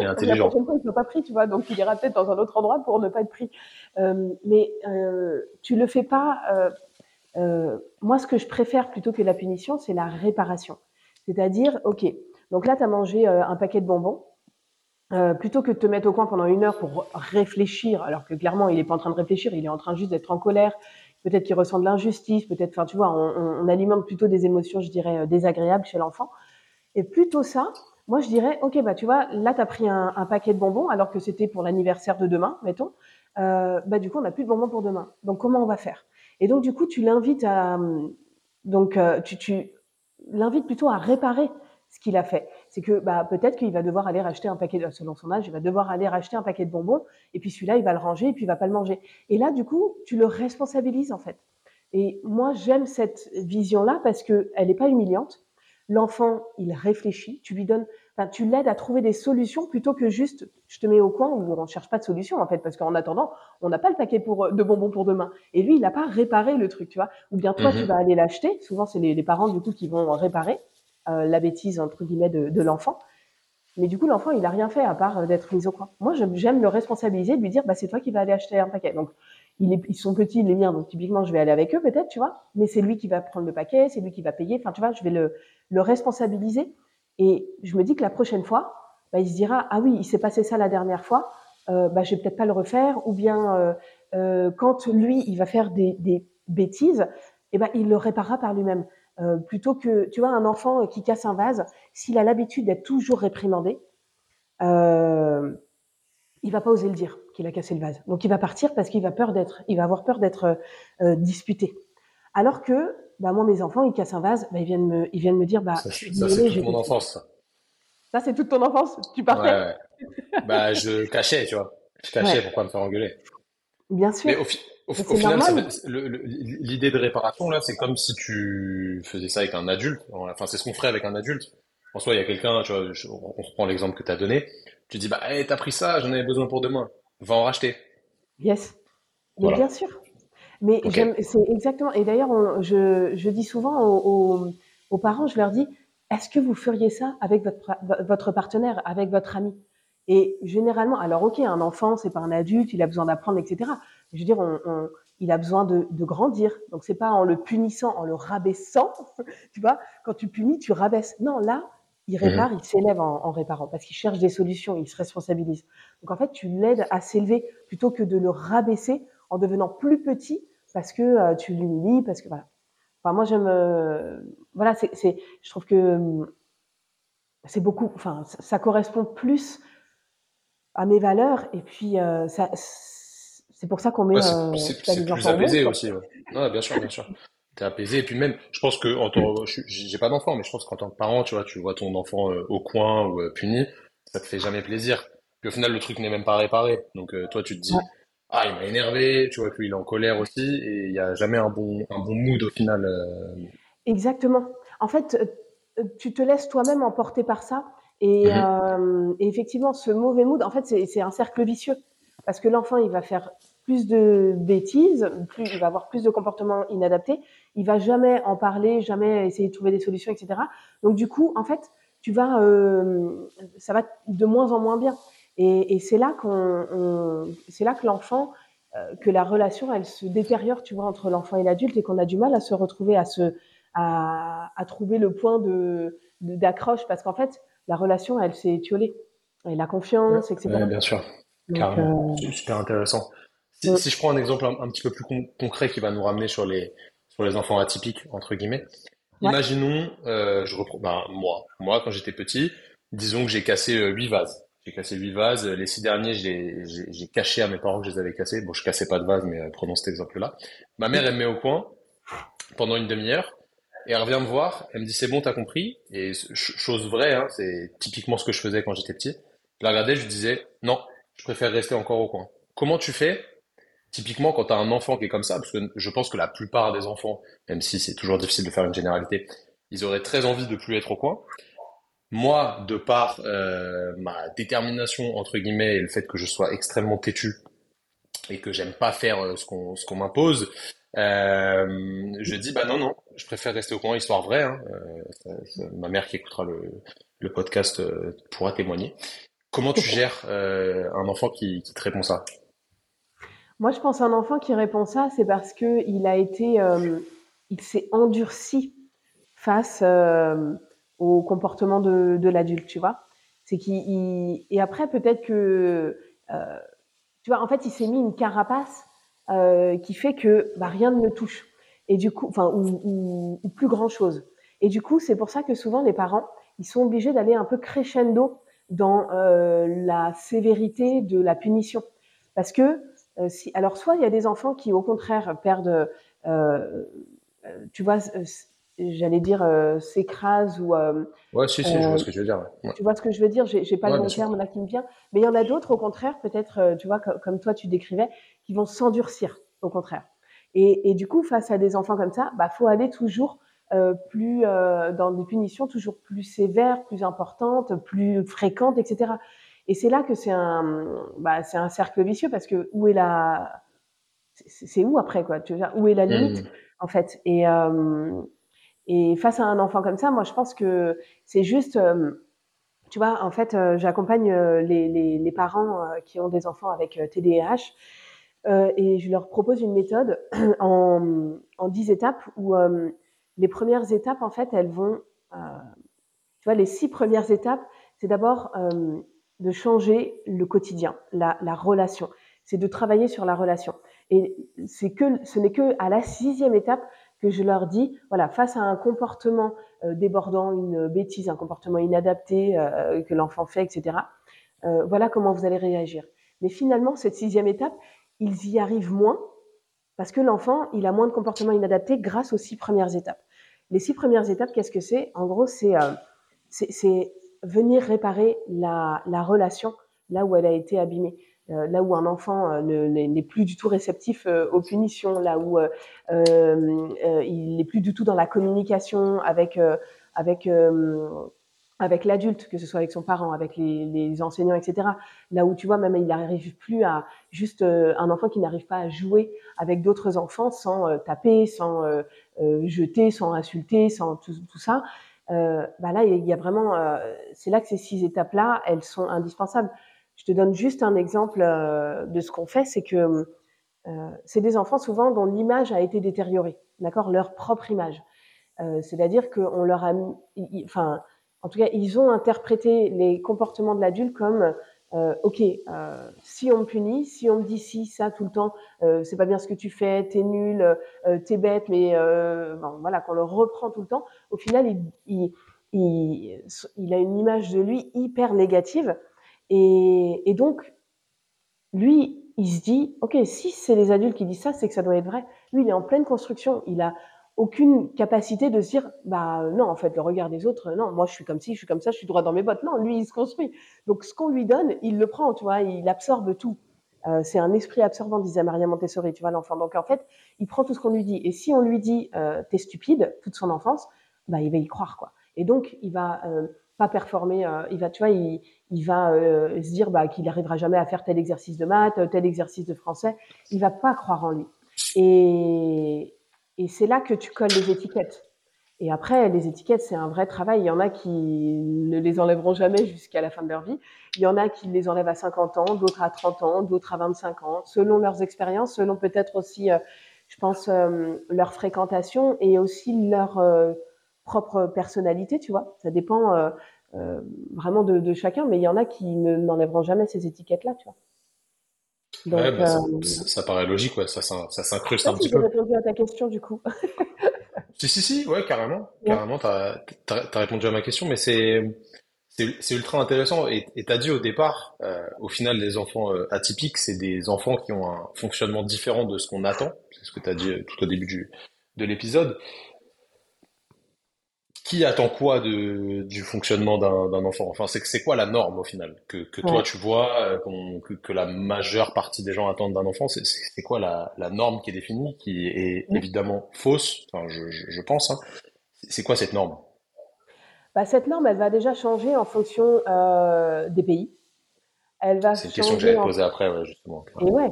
Et intelligent. La prochaine fois, il ne soit pas pris, tu vois. Donc il ira peut-être dans un autre endroit pour ne pas être pris. Euh, mais euh, tu le fais pas. Euh, euh, moi, ce que je préfère plutôt que la punition, c'est la réparation. C'est-à-dire, ok, donc là, tu as mangé un paquet de bonbons. Euh, plutôt que de te mettre au coin pendant une heure pour réfléchir, alors que clairement il n'est pas en train de réfléchir, il est en train juste d'être en colère, peut-être qu'il ressent de l'injustice, peut-être, enfin, tu vois, on, on, alimente plutôt des émotions, je dirais, euh, désagréables chez l'enfant. Et plutôt ça, moi, je dirais, ok, bah, tu vois, là, tu as pris un, un, paquet de bonbons, alors que c'était pour l'anniversaire de demain, mettons. Euh, bah, du coup, on n'a plus de bonbons pour demain. Donc, comment on va faire? Et donc, du coup, tu l'invites à, donc, euh, tu, tu l'invites plutôt à réparer ce qu'il a fait. C'est que bah, peut-être qu'il va devoir aller racheter un paquet, de, selon son âge, il va devoir aller racheter un paquet de bonbons, et puis celui-là, il va le ranger, et puis il va pas le manger. Et là, du coup, tu le responsabilises en fait. Et moi, j'aime cette vision-là parce que elle n'est pas humiliante. L'enfant, il réfléchit, tu lui donnes, enfin, tu l'aides à trouver des solutions plutôt que juste, je te mets au coin où on cherche pas de solution en fait, parce qu'en attendant, on n'a pas le paquet pour, de bonbons pour demain. Et lui, il n'a pas réparé le truc, tu vois. Ou bien toi, mm -hmm. tu vas aller l'acheter. Souvent, c'est les, les parents du coup qui vont réparer euh, la bêtise entre guillemets de, de l'enfant. Mais du coup, l'enfant, il a rien fait à part d'être mis au coin. Moi, j'aime le responsabiliser, de lui dire, bah, c'est toi qui vas aller acheter un paquet. Donc, il est, ils sont petits, les miens, donc typiquement, je vais aller avec eux peut-être, tu vois. Mais c'est lui qui va prendre le paquet, c'est lui qui va payer. Enfin, tu vois, je vais le, le responsabiliser. Et je me dis que la prochaine fois, bah, il se dira, ah oui, il s'est passé ça la dernière fois, euh, bah, je vais peut-être pas le refaire. Ou bien, euh, euh, quand lui, il va faire des, des bêtises, eh ben, il le réparera par lui-même. Euh, plutôt que, tu vois, un enfant qui casse un vase, s'il a l'habitude d'être toujours réprimandé, euh, il va pas oser le dire qu'il a cassé le vase. Donc il va partir parce qu'il va peur d'être, il va avoir peur d'être euh, disputé. Alors que, bah moi mes enfants, ils cassent un vase, bah, ils viennent me, ils viennent me dire, bah, ça, je suis désolé, c'est toute mon enfance. Ça, c'est toute ton enfance? Tu partais? Ouais, ouais. bah je cachais, tu vois. Je cachais ouais. pour pas me faire engueuler. Bien sûr. Mais au, au, au final, l'idée de réparation, là, c'est comme si tu faisais ça avec un adulte. Enfin, c'est ce qu'on ferait avec un adulte. En soi, il y a quelqu'un, tu vois, on reprend l'exemple que tu as donné. Tu dis, bah, hey, t'as pris ça, j'en avais besoin pour demain. Va en racheter. Yes. Mais voilà. bien sûr. Mais okay. c'est exactement. Et d'ailleurs, je, je, dis souvent aux, aux, aux, parents, je leur dis, est-ce que vous feriez ça avec votre, votre partenaire, avec votre ami? Et généralement, alors ok, un enfant, c'est pas un adulte, il a besoin d'apprendre, etc. Je veux dire, on, on, il a besoin de, grandir. Donc c'est pas en le punissant, en le rabaissant, tu vois. Quand tu punis, tu rabaisses. Non, là, il mmh répare, il s'élève en, réparant parce qu'il cherche des solutions, il se responsabilise. Donc en fait, tu l'aides à s'élever plutôt que de le rabaisser en devenant plus petit parce que euh, tu l'humilies, parce que voilà. Enfin, moi j'aime, euh, voilà, c'est, je trouve que hum, c'est beaucoup, enfin, ça, correspond plus à mes valeurs et puis euh, ça, c'est pour ça qu'on met. Ouais, c'est, plus apaisé aussi. Ouais. bien sûr, bien sûr t'es apaisé. Et puis même, je pense que en tant, j'ai pas d'enfant, mais je pense qu'en tant que parent, tu vois, tu vois ton enfant euh, au coin ou euh, puni, ça te fait jamais plaisir. Puis au final, le truc n'est même pas réparé. Donc euh, toi, tu te dis, ah, il m'a énervé, tu vois que lui, il est en colère aussi, et il y a jamais un bon, un bon mood au final. Exactement. En fait, tu te laisses toi-même emporter par ça. Et, mhm. et, effectivement, ce mauvais mood, en fait, c'est un cercle vicieux. Parce que l'enfant, il va faire plus de bêtises, plus, il va avoir plus de comportements inadaptés, il va jamais en parler, jamais essayer de trouver des solutions, etc. Donc du coup, en fait, tu vas, euh, ça va de moins en moins bien. Et, et c'est là qu'on, c'est là que l'enfant, euh, que la relation, elle se détériore, tu vois, entre l'enfant et l'adulte, et qu'on a du mal à se retrouver, à se, à, à trouver le point de, d'accroche, parce qu'en fait, la relation, elle s'est étiolée. Et la confiance, etc. Bien sûr. Carrément. Euh, super intéressant. Si, je prends un exemple un, petit peu plus concret qui va nous ramener sur les, sur les enfants atypiques, entre guillemets. Imaginons, euh, je reprends, bah, moi, moi, quand j'étais petit, disons que j'ai cassé euh, huit vases. J'ai cassé huit vases. Les six derniers, j'ai caché à mes parents que je les avais cassés. Bon, je cassais pas de vases, mais euh, prenons cet exemple-là. Ma mère, elle me met au coin pendant une demi-heure. Et elle revient me voir, elle me dit c'est bon, t'as compris. Et chose vraie, hein, c'est typiquement ce que je faisais quand j'étais petit. Je la regardais, je lui disais non, je préfère rester encore au coin. Comment tu fais Typiquement, quand tu as un enfant qui est comme ça, parce que je pense que la plupart des enfants, même si c'est toujours difficile de faire une généralité, ils auraient très envie de plus être au coin. Moi, de par euh, ma détermination entre guillemets et le fait que je sois extrêmement têtu et que j'aime pas faire euh, ce qu'on qu'on m'impose, euh, je dis bah non non, je préfère rester au coin. Histoire vraie, hein, ma mère qui écoutera le, le podcast pourra témoigner. Comment tu gères un enfant qui, te répond ça? Moi, je pense un enfant qui répond ça, c'est parce que il a été, euh, il s'est endurci face euh, au comportement de, l'adulte, tu vois? C'est et après peut-être que, euh, tu vois, en fait, il s'est mis une carapace euh, qui fait que bah, rien ne le touche et du coup, enfin, ou, ou, ou plus grand chose. Et du coup, c'est pour ça que souvent les parents, ils sont obligés d'aller un peu crescendo dans euh, la sévérité de la punition, parce que euh, si, alors, soit il y a des enfants qui, au contraire, perdent, euh, tu vois, j'allais dire, s'écrasent ou. ouais, si, si, je vois ce que je veux dire. Tu vois ce que je veux dire? J'ai pas le bon terme là qui me vient. Mais il y en a d'autres, au contraire, peut-être, tu vois, comme toi tu décrivais, qui vont s'endurcir, au contraire. Et, et, du coup, face à des enfants comme ça, bah, faut aller toujours plus euh, dans des punitions toujours plus sévères, plus importantes, plus fréquentes, etc. Et c'est là que c'est un, bah, c'est un cercle vicieux parce que où est la, c'est où après quoi Tu veux dire, où est la limite mmh. en fait? Et euh, et face à un enfant comme ça, moi je pense que c'est juste, euh, tu vois, en fait, euh, j'accompagne euh, les, les, les, parents qui ont des enfants avec TDAH et je leur propose une méthode en, en 10 étapes où les premières étapes en fait elles vont, tu vois, les six premières étapes, c'est d'abord de changer le quotidien, la, la relation. C'est de travailler sur la relation. Et c'est que, ce n'est que à la sixième étape que je leur dis, voilà, face à un comportement euh, débordant, une bêtise, un comportement inadapté euh, que l'enfant fait, etc. Euh, voilà comment vous allez réagir. Mais finalement, cette sixième étape, ils y arrivent moins parce que l'enfant, il a moins de comportements inadaptés grâce aux six premières étapes. Les six premières étapes, qu'est-ce que c'est? En gros, c'est c'est venir réparer la, la, relation là où elle a été abîmée. Euh, là où un enfant euh, n'est plus du tout réceptif euh, aux punitions, là où euh, euh, il n'est plus du tout dans la communication avec avec avec l'adulte, que ce soit avec son parent, avec les, les, enseignants, etc. Là où tu vois, même il n'arrive plus à juste un enfant qui n'arrive pas à jouer avec d'autres enfants sans taper, sans jeter, sans insulter, sans tout, tout ça euh, bah là, il y a vraiment, euh, c'est là que ces six étapes-là, elles sont indispensables. Je te donne juste un exemple euh, de ce qu'on fait, c'est que c'est des enfants souvent dont l'image a été détériorée, d'accord, leur propre image. C'est-à-dire qu'on leur a, enfin, en tout cas, ils ont interprété les comportements de l'adulte comme euh, ok, euh, si on me punit, si on me dit si, ça tout le temps, euh, c'est pas bien ce que tu fais, t'es nul, t'es bête, mais bon, voilà, qu'on le reprend tout le temps, au final, il, a une image de lui hyper négative. Et, et donc, lui, il se dit, ok, si c'est les adultes qui disent ça, c'est que ça doit être vrai. Lui, il est en pleine construction. Il a aucune capacité de se dire bah non en fait le regard des autres non moi je suis comme ci je suis comme ça je suis droit dans mes bottes. Non lui il se construit. Donc ce qu'on lui donne il le prend tu vois il absorbe tout. Euh, c'est un esprit absorbant disait Maria Montessori tu vois l'enfant. Donc en fait il prend tout ce qu'on lui dit. Et si on lui dit euh, t'es stupide toute son enfance bah il va y croire quoi. Et donc il va euh, pas performer euh, il va tu vois il, va euh, se dire bah qu'il n'arrivera jamais à faire tel exercice de maths tel exercice de français. Il va pas croire en lui. Et et c'est là que tu colles les étiquettes. Et après, les étiquettes, c'est un vrai travail. Il y en a qui ne les enlèveront jamais jusqu'à la fin de leur vie. Il y en a qui les enlèvent à 50 ans, d'autres à 30 ans, d'autres à 25 ans, selon leurs expériences, selon peut-être aussi, euh, je pense, euh, leur fréquentation et aussi leur euh, propre personnalité, tu vois. Ça dépend vraiment de, de, chacun, mais il y en a qui n'enlèveront jamais ces étiquettes-là, tu vois. Donc, ouais, bah, euh, ça, ça, paraît logique, ouais. ça, ça, ça s'incruste un si petit peu. Répondu à ta question du coup. si, si, si, ouais, carrément. Ouais. Carrément, tu as, as, répondu à ma question, mais c'est ultra intéressant. Et tu as dit au départ, euh, au final, les enfants euh, atypiques, c'est des enfants qui ont un fonctionnement différent de ce qu'on attend. C'est ce que tu as dit tout au début du, de l'épisode qui attend quoi de, du fonctionnement d'un enfant? Enfin, c'est quoi la norme au final? Que, que toi tu vois, euh, que, que la majeure partie des gens attendent d'un enfant C'est quoi la, la norme qui est définie, qui est évidemment fausse? Enfin, je, je, je pense. Hein. C'est quoi cette norme? Bah, cette norme, elle va déjà changer en fonction euh, des pays. Elle va C'est une question que j'allais en... poser après, ouais, justement. Et ouais,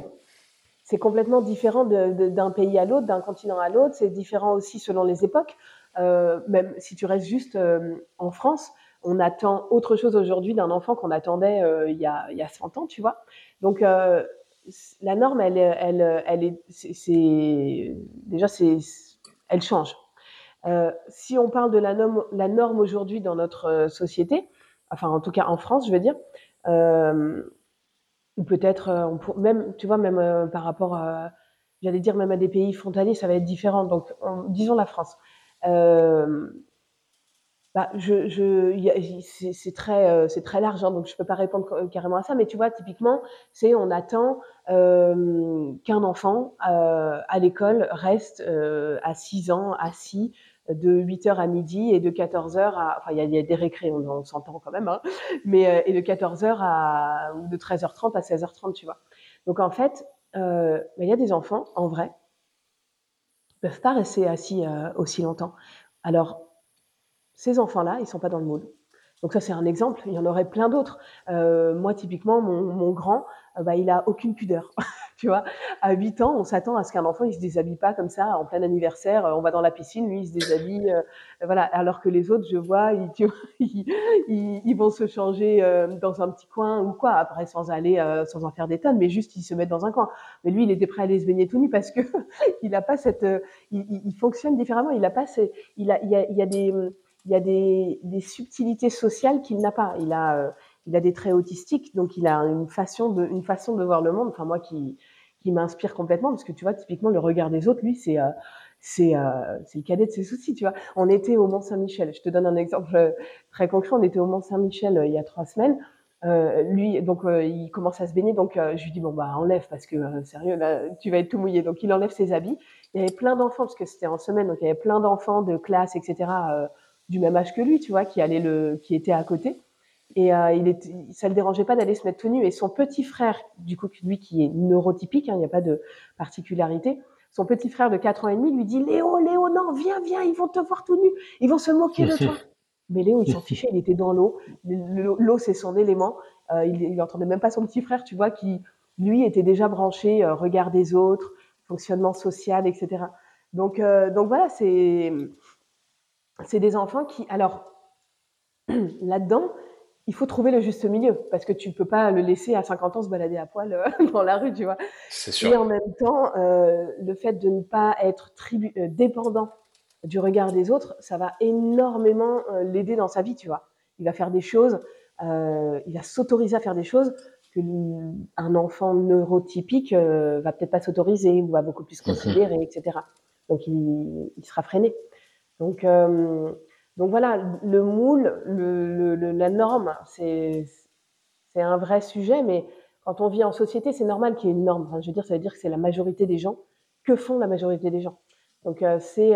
c'est complètement différent d'un pays à l'autre, d'un continent à l'autre. C'est différent aussi selon les époques. Euh, même si tu restes juste euh, en France, on attend autre chose aujourd'hui d'un enfant qu'on attendait euh, il, y a, il y a 100 ans, tu vois. Donc, la norme, elle, elle, elle est, c'est, déjà, c'est, elle change. Euh, si on parle de la norme, la norme aujourd'hui dans notre société, enfin en tout cas en France, je veux dire, euh, ou peut-être même, tu vois, même par rapport, j'allais dire même à des pays frontaliers, ça va être différent. Donc, disons la France. Euh, bah, je, je, c'est très, euh, c'est très large, hein, donc je peux pas répondre ca- carrément à ça. Mais tu vois, typiquement, c'est on attend euh, qu'un enfant euh, à l'école reste euh, à 6 ans assis de 8 heures à midi et de 14 heures à, enfin il y y a des récrés, on, on s'entend quand même, hein, mais euh, et de 14 heures à ou de 13h30 à 16h30, tu vois. Donc en fait, bah, il y a des enfants en vrai peuvent pas rester assis euh, aussi longtemps. Alors ces enfants-là, ils sont pas dans le moule. Donc ça, c'est un exemple. Il y en aurait plein d'autres. Euh, moi, typiquement, mon, mon grand, euh, bah, il a aucune pudeur. tu vois, à 8 ans, on s'attend à ce qu'un enfant, il se déshabille pas comme ça en plein anniversaire. Euh, On va dans la piscine, lui, il se déshabille. euh, voilà. Alors que les autres, je vois, ils, tu vois, ils, ils- vont se changer euh, dans un petit coin ou quoi. Après, sans aller, euh, sans en faire des tonnes, mais juste ils se mettent dans un coin. Mais lui, il était prêt à aller se baigner tout nu parce que il a pas cette, euh, il, il- fonctionne différemment. Il a pas, ces- il a, il a, il a des il y a des, des subtilités sociales qu'il n'a pas. Il a, euh, il a des traits autistiques, donc il a une façon de, une façon de voir le monde. Enfin moi qui, qui m'inspire complètement parce que tu vois typiquement le regard des autres, lui c'est, euh, c'est, euh, le cadet de ses soucis. Tu vois, on était au Mont Saint-Michel. Je te donne un exemple euh, très concret. On était au Mont Saint-Michel euh, il y a trois semaines. Lui, donc il commence à se baigner, donc je lui dis bon bah enlève parce que sérieux là tu vas être tout mouillé. Donc il enlève ses habits. Il y avait plein d'enfants parce que c'était en semaine, donc il y avait plein d'enfants de classe, etc. du même âge que lui, tu vois, qui allait le, qui était à côté. Et euh, il ça le dérangeait pas d'aller se mettre tout nu. Et son petit frère, du coup, lui qui est neurotypique, hein, il n'y a pas de particularité, son petit frère de 4 ans et demi lui dit Léo, Léo, non, viens, viens, ils vont te voir tout nu, ils vont se moquer de toi. Mais Léo, il s'en fichait, il était dans l'eau. L'eau, c'est son élément. Euh, il, il entendait même pas son petit frère, tu vois, qui lui était déjà branché, euh, regard des autres, fonctionnement social, etc. Donc, euh, donc voilà, c'est c'est des enfants qui, alors là-dedans, il faut trouver le juste milieu parce que tu ne peux pas le laisser à 50 ans se balader à poil dans la rue, tu vois. C'est sûr. Et en même temps, le fait de ne pas être tribu dépendant du regard des autres, ça va énormément l'aider dans sa vie, tu vois. Il va faire des choses, il va s'autoriser à faire des choses qu'un enfant neurotypique euh, va peut-être pas s'autoriser ou va beaucoup plus mhm. considérer, etc. Donc il, sera freiné. Donc, euh, donc voilà, le moule, le, la norme, c'est un vrai sujet, mais quand on vit en société, c'est normal qu'il y ait une norme. je veux dire, ça veut dire que c'est la majorité des gens. Que font la majorité des gens? Donc euh, c'est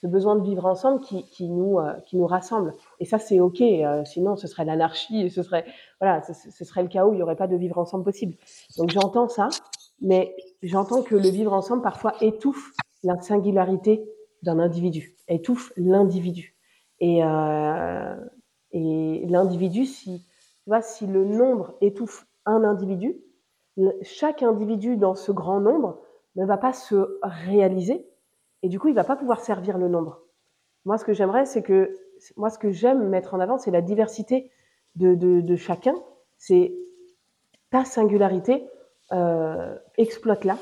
ce besoin de vivre ensemble qui, qui nous, euh, qui nous rassemble. Et ça, c'est OK. Euh, sinon, ce serait l'anarchie ce serait, voilà, ce, serait le chaos. Il n'y aurait pas de vivre ensemble possible. Donc, j'entends ça, mais j'entends que le vivre ensemble, parfois, étouffe la singularité d'un individu, étouffe l'individu. Et, euh, et l'individu, si, si le nombre étouffe un individu, chaque individu dans ce grand nombre ne va pas se réaliser et du coup, il va pas pouvoir servir le nombre. Moi, ce que j'aimerais, c'est que moi, ce que j'aime mettre en avant, c'est la diversité de chacun. C'est ta singularité, euh, exploite-la,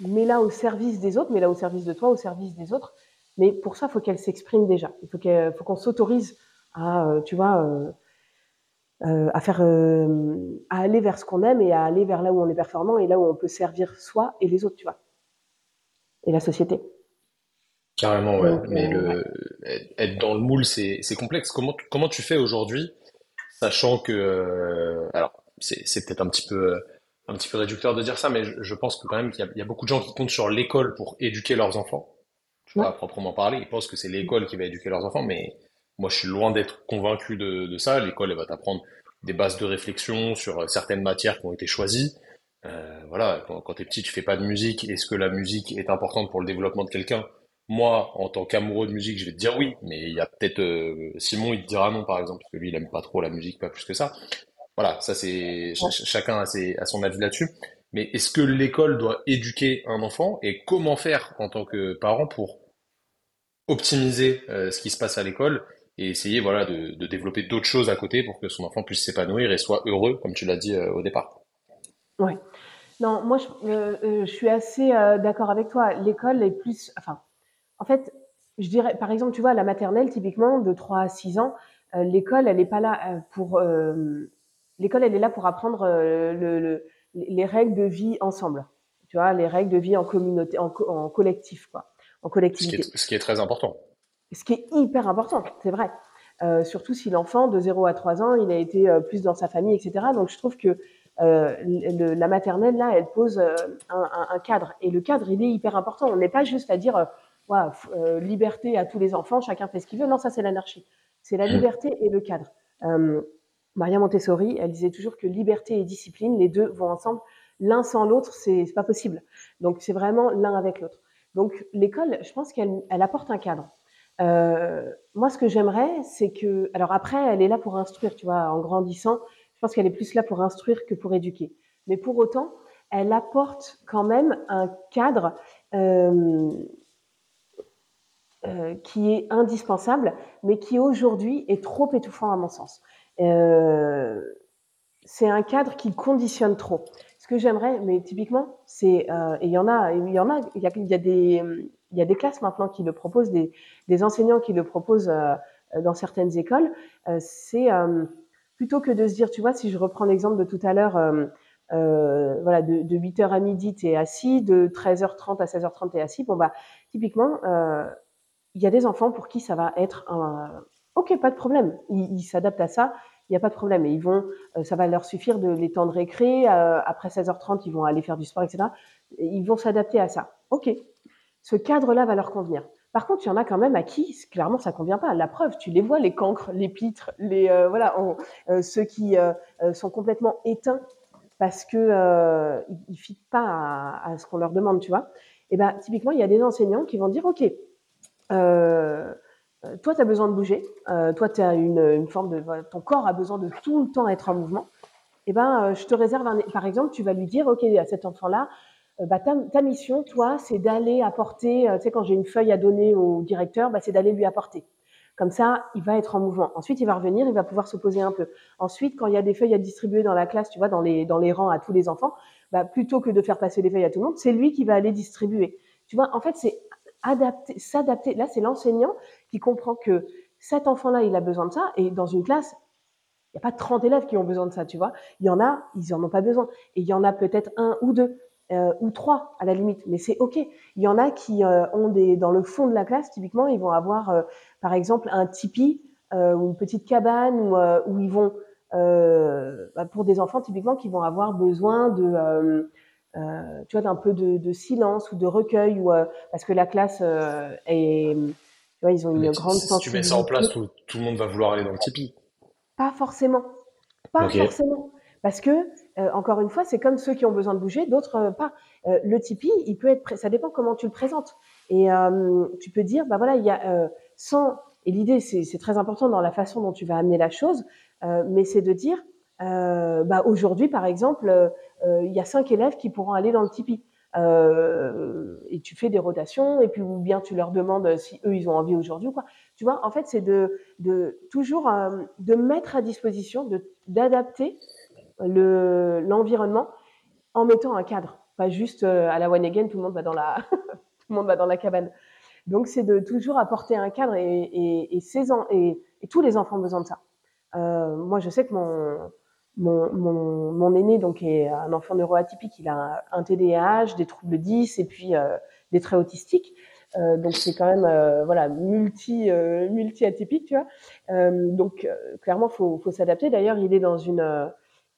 mets-la au service des autres, mets-la au service de toi, au service des autres. Mais pour ça, il faut qu'elle s'exprime déjà. Il faut qu'on faut qu'on s'autorise à, euh, tu vois, euh, euh, à faire, euh, à aller vers ce qu'on aime et à aller vers là où on est performant et là où on peut servir soi et les autres, tu vois, et la société. Carrément, ouais. Mais le, être dans le moule, c'est, c'est complexe. Comment, comment tu fais aujourd'hui, sachant que, alors, c'est, c'est peut-être un petit peu, un petit peu réducteur de dire ça, mais je, pense que quand même qu'il y a, il y a beaucoup de gens qui comptent sur l'école pour éduquer leurs enfants. À proprement parler, ils pensent que c'est l'école qui va éduquer leurs enfants, mais moi, je suis loin d'être convaincu de, de ça. L'école, elle va t'apprendre des bases de réflexion sur certaines matières qui ont été choisies. Euh, voilà, quand, quand t'es petit, tu fais pas de musique. Est-ce que la musique est importante pour le développement de quelqu'un? Moi, en tant qu'amoureux de musique, je vais te dire oui, mais il y a peut-être euh, Simon, il te dira non, par exemple, parce que lui, il aime pas trop la musique, pas plus que ça. Voilà, ça c'est chacun a, ses, a son avis là-dessus. Mais est-ce que l'école doit éduquer un enfant? Et comment faire en tant que parent pour optimiser euh, ce qui se passe à l'école et essayer voilà de, de développer d'autres choses à côté pour que son enfant puisse s'épanouir et soit heureux, comme tu l'as dit euh, au départ. Ouais. Non, moi je, je suis assez d'accord avec toi. L'école est plus, enfin, en fait, je dirais, par exemple, tu vois, la maternelle, typiquement, de 3 à 6 ans, euh, l'école, elle n'est pas là euh, pour. Euh, l'école, elle est là pour apprendre le, les règles de vie ensemble. Tu vois, les règles de vie en communauté, en, en collectif, quoi. En collectivité. Ce qui, est, ce qui est très important. Ce qui est hyper important, c'est vrai. Euh, surtout si l'enfant de 0 à 3 ans, il a été plus dans sa famille, etc. Donc je trouve que euh, le, la maternelle, là, elle pose un, un, un, cadre. Et le cadre, il est hyper important. On n'est pas juste à dire euh, liberté à tous les enfants, chacun fait ce qu'il veut. Non, ça c'est l'anarchie. C'est la mmh. liberté et le cadre. Euh, Maria Montessori, elle disait toujours que liberté et discipline, les deux vont ensemble. L'un sans l'autre, c'est pas possible. Donc c'est vraiment l'un avec l'autre. Donc l'école, je pense qu'elle elle apporte un cadre. Euh, moi, ce que j'aimerais, c'est que, alors après, elle est là pour instruire, tu vois, en grandissant, je pense qu'elle est plus là pour instruire que pour éduquer. Mais pour autant, elle apporte quand même un cadre euh, euh, qui est indispensable, mais qui aujourd'hui est trop étouffant à mon sens. C'est un cadre qui conditionne trop. Ce que j'aimerais, mais typiquement, c'est euh, et il y en a, il y en a, il y a, des il y a des classes maintenant qui le proposent, des, des enseignants qui le proposent euh, dans certaines écoles. Euh, c'est plutôt que de se dire, tu vois, si je reprends l'exemple de tout à l'heure, voilà, de, de 8h à midi, tu es assis, de 13h30 à 16h30, tu es assis, bon, bah, typiquement, il y a des enfants pour qui ça va être un ok, pas de problème, ils s'adaptent à ça, il n'y a pas de problème. Et ils vont, euh, ça va leur suffire de les temps de récré. Euh, après 16h30, ils vont aller faire du sport, etc. ils vont s'adapter à ça. Ok, ce cadre-là va leur convenir. Par contre, il y en a quand même à qui clairement ça convient pas. La preuve, tu les vois, les cancres, les pitres, les euh, voilà, ceux qui sont complètement éteints parce que euh, ils, fitent pas à, à ce qu'on leur demande, tu vois. Et ben typiquement, il y a des enseignants qui vont dire ok, euh, toi, tu as besoin de bouger. Euh, toi, tu as une, une, forme de. Ton corps a besoin de tout le temps être en mouvement. Eh ben, euh, je te réserve un. Par exemple, tu vas lui dire, OK, à cet enfant-là, euh, bah, ta, ta, mission, toi, c'est d'aller apporter. tu sais, quand j'ai une feuille à donner au directeur, bah, c'est d'aller lui apporter. Comme ça, il va être en mouvement. Ensuite, il va revenir, il va pouvoir se poser un peu. Ensuite, quand il y a des feuilles à distribuer dans la classe, tu vois, dans les, dans les rangs à tous les enfants, bah, plutôt que de faire passer les feuilles à tout le monde, c'est lui qui va aller distribuer. Tu vois, en fait, c'est adapter, s'adapter. Là, c'est l'enseignant qui comprend que cet enfant-là, il a besoin de ça. Et dans une classe, il n'y a pas 30 élèves qui ont besoin de ça, tu vois. Il y en a, ils n'en ont pas besoin. Et il y en a peut-être un ou deux. Euh, ou trois à la limite, mais c'est ok. Il y en a qui euh, ont des dans le fond de la classe, typiquement, ils vont avoir euh, par exemple un tipi ou une petite cabane où, où ils vont bah, pour des enfants typiquement qui vont avoir besoin de tu vois d'un peu de, de, silence ou de recueil ou parce que la classe est tu vois ils ont une grande si, tu mets ça en place, tout, tout, le monde va vouloir aller dans le tipi. Pas forcément, pas forcément, parce que euh, encore une fois, c'est comme ceux qui ont besoin de bouger, d'autres euh, pas. Euh, le Tipeee, il peut être, ça dépend comment tu le présentes. Et tu peux dire, bah voilà, il y a sans. Et l'idée, c'est très important dans la façon dont tu vas amener la chose, mais c'est de dire, bah aujourd'hui, par exemple, il y a cinq élèves qui pourront aller dans le Tipeee. et tu fais des rotations, et puis ou bien tu leur demandes si eux ils ont envie aujourd'hui ou quoi. Tu vois, en fait, c'est de, toujours de mettre à disposition, de d'adapter le, l'environnement en mettant un cadre, pas juste euh, à la one again, tout le monde va dans la, tout le monde va dans la cabane. Donc c'est de toujours apporter un cadre et, tous les enfants ont besoin de ça. Euh, moi, je sais que mon, mon, mon, mon, aîné donc est un enfant neuroatypique, il a un, TDAH, des troubles 10 et puis euh, des traits autistiques. Euh, donc c'est quand même euh, voilà multi euh, multi atypique, tu vois. donc clairement faut faut s'adapter. D'ailleurs, il est dans une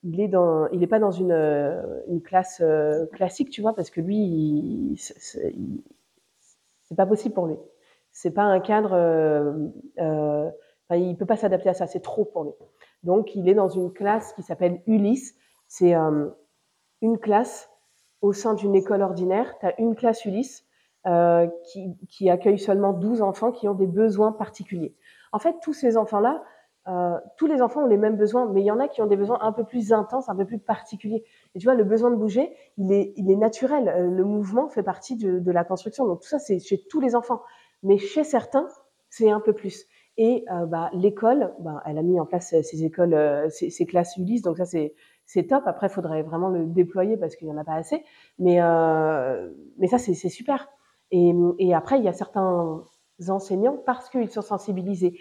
il est dans, il est pas dans une, euh, une classe euh, classique, tu vois, parce que lui, c'est pas possible pour lui. C'est pas un cadre, euh, euh, il peut pas s'adapter à ça, c'est trop pour lui. Donc, il est dans une classe qui s'appelle Ulysse. C'est euh, une classe au sein d'une école ordinaire. Tu as une classe Ulysse qui, qui accueille seulement 12 enfants qui ont des besoins particuliers. En fait, tous ces enfants-là, euh, tous les enfants ont les mêmes besoins, mais il y en a qui ont des besoins un peu plus intenses, un peu plus particuliers. Et tu vois, le besoin de bouger, il est, naturel. Euh, le mouvement fait partie de, de la construction. Donc tout ça, c'est chez tous les enfants. Mais chez certains, c'est un peu plus. Et euh, bah, l'école, bah, elle a mis en place écoles, euh, ces, ces, classes Ulysse. Donc ça, c'est c'est top. Après, il faudrait vraiment le déployer parce qu'il y en a pas assez. Mais euh, mais ça, c'est super. Et, et après, il y a certains enseignants parce qu'ils sont sensibilisés,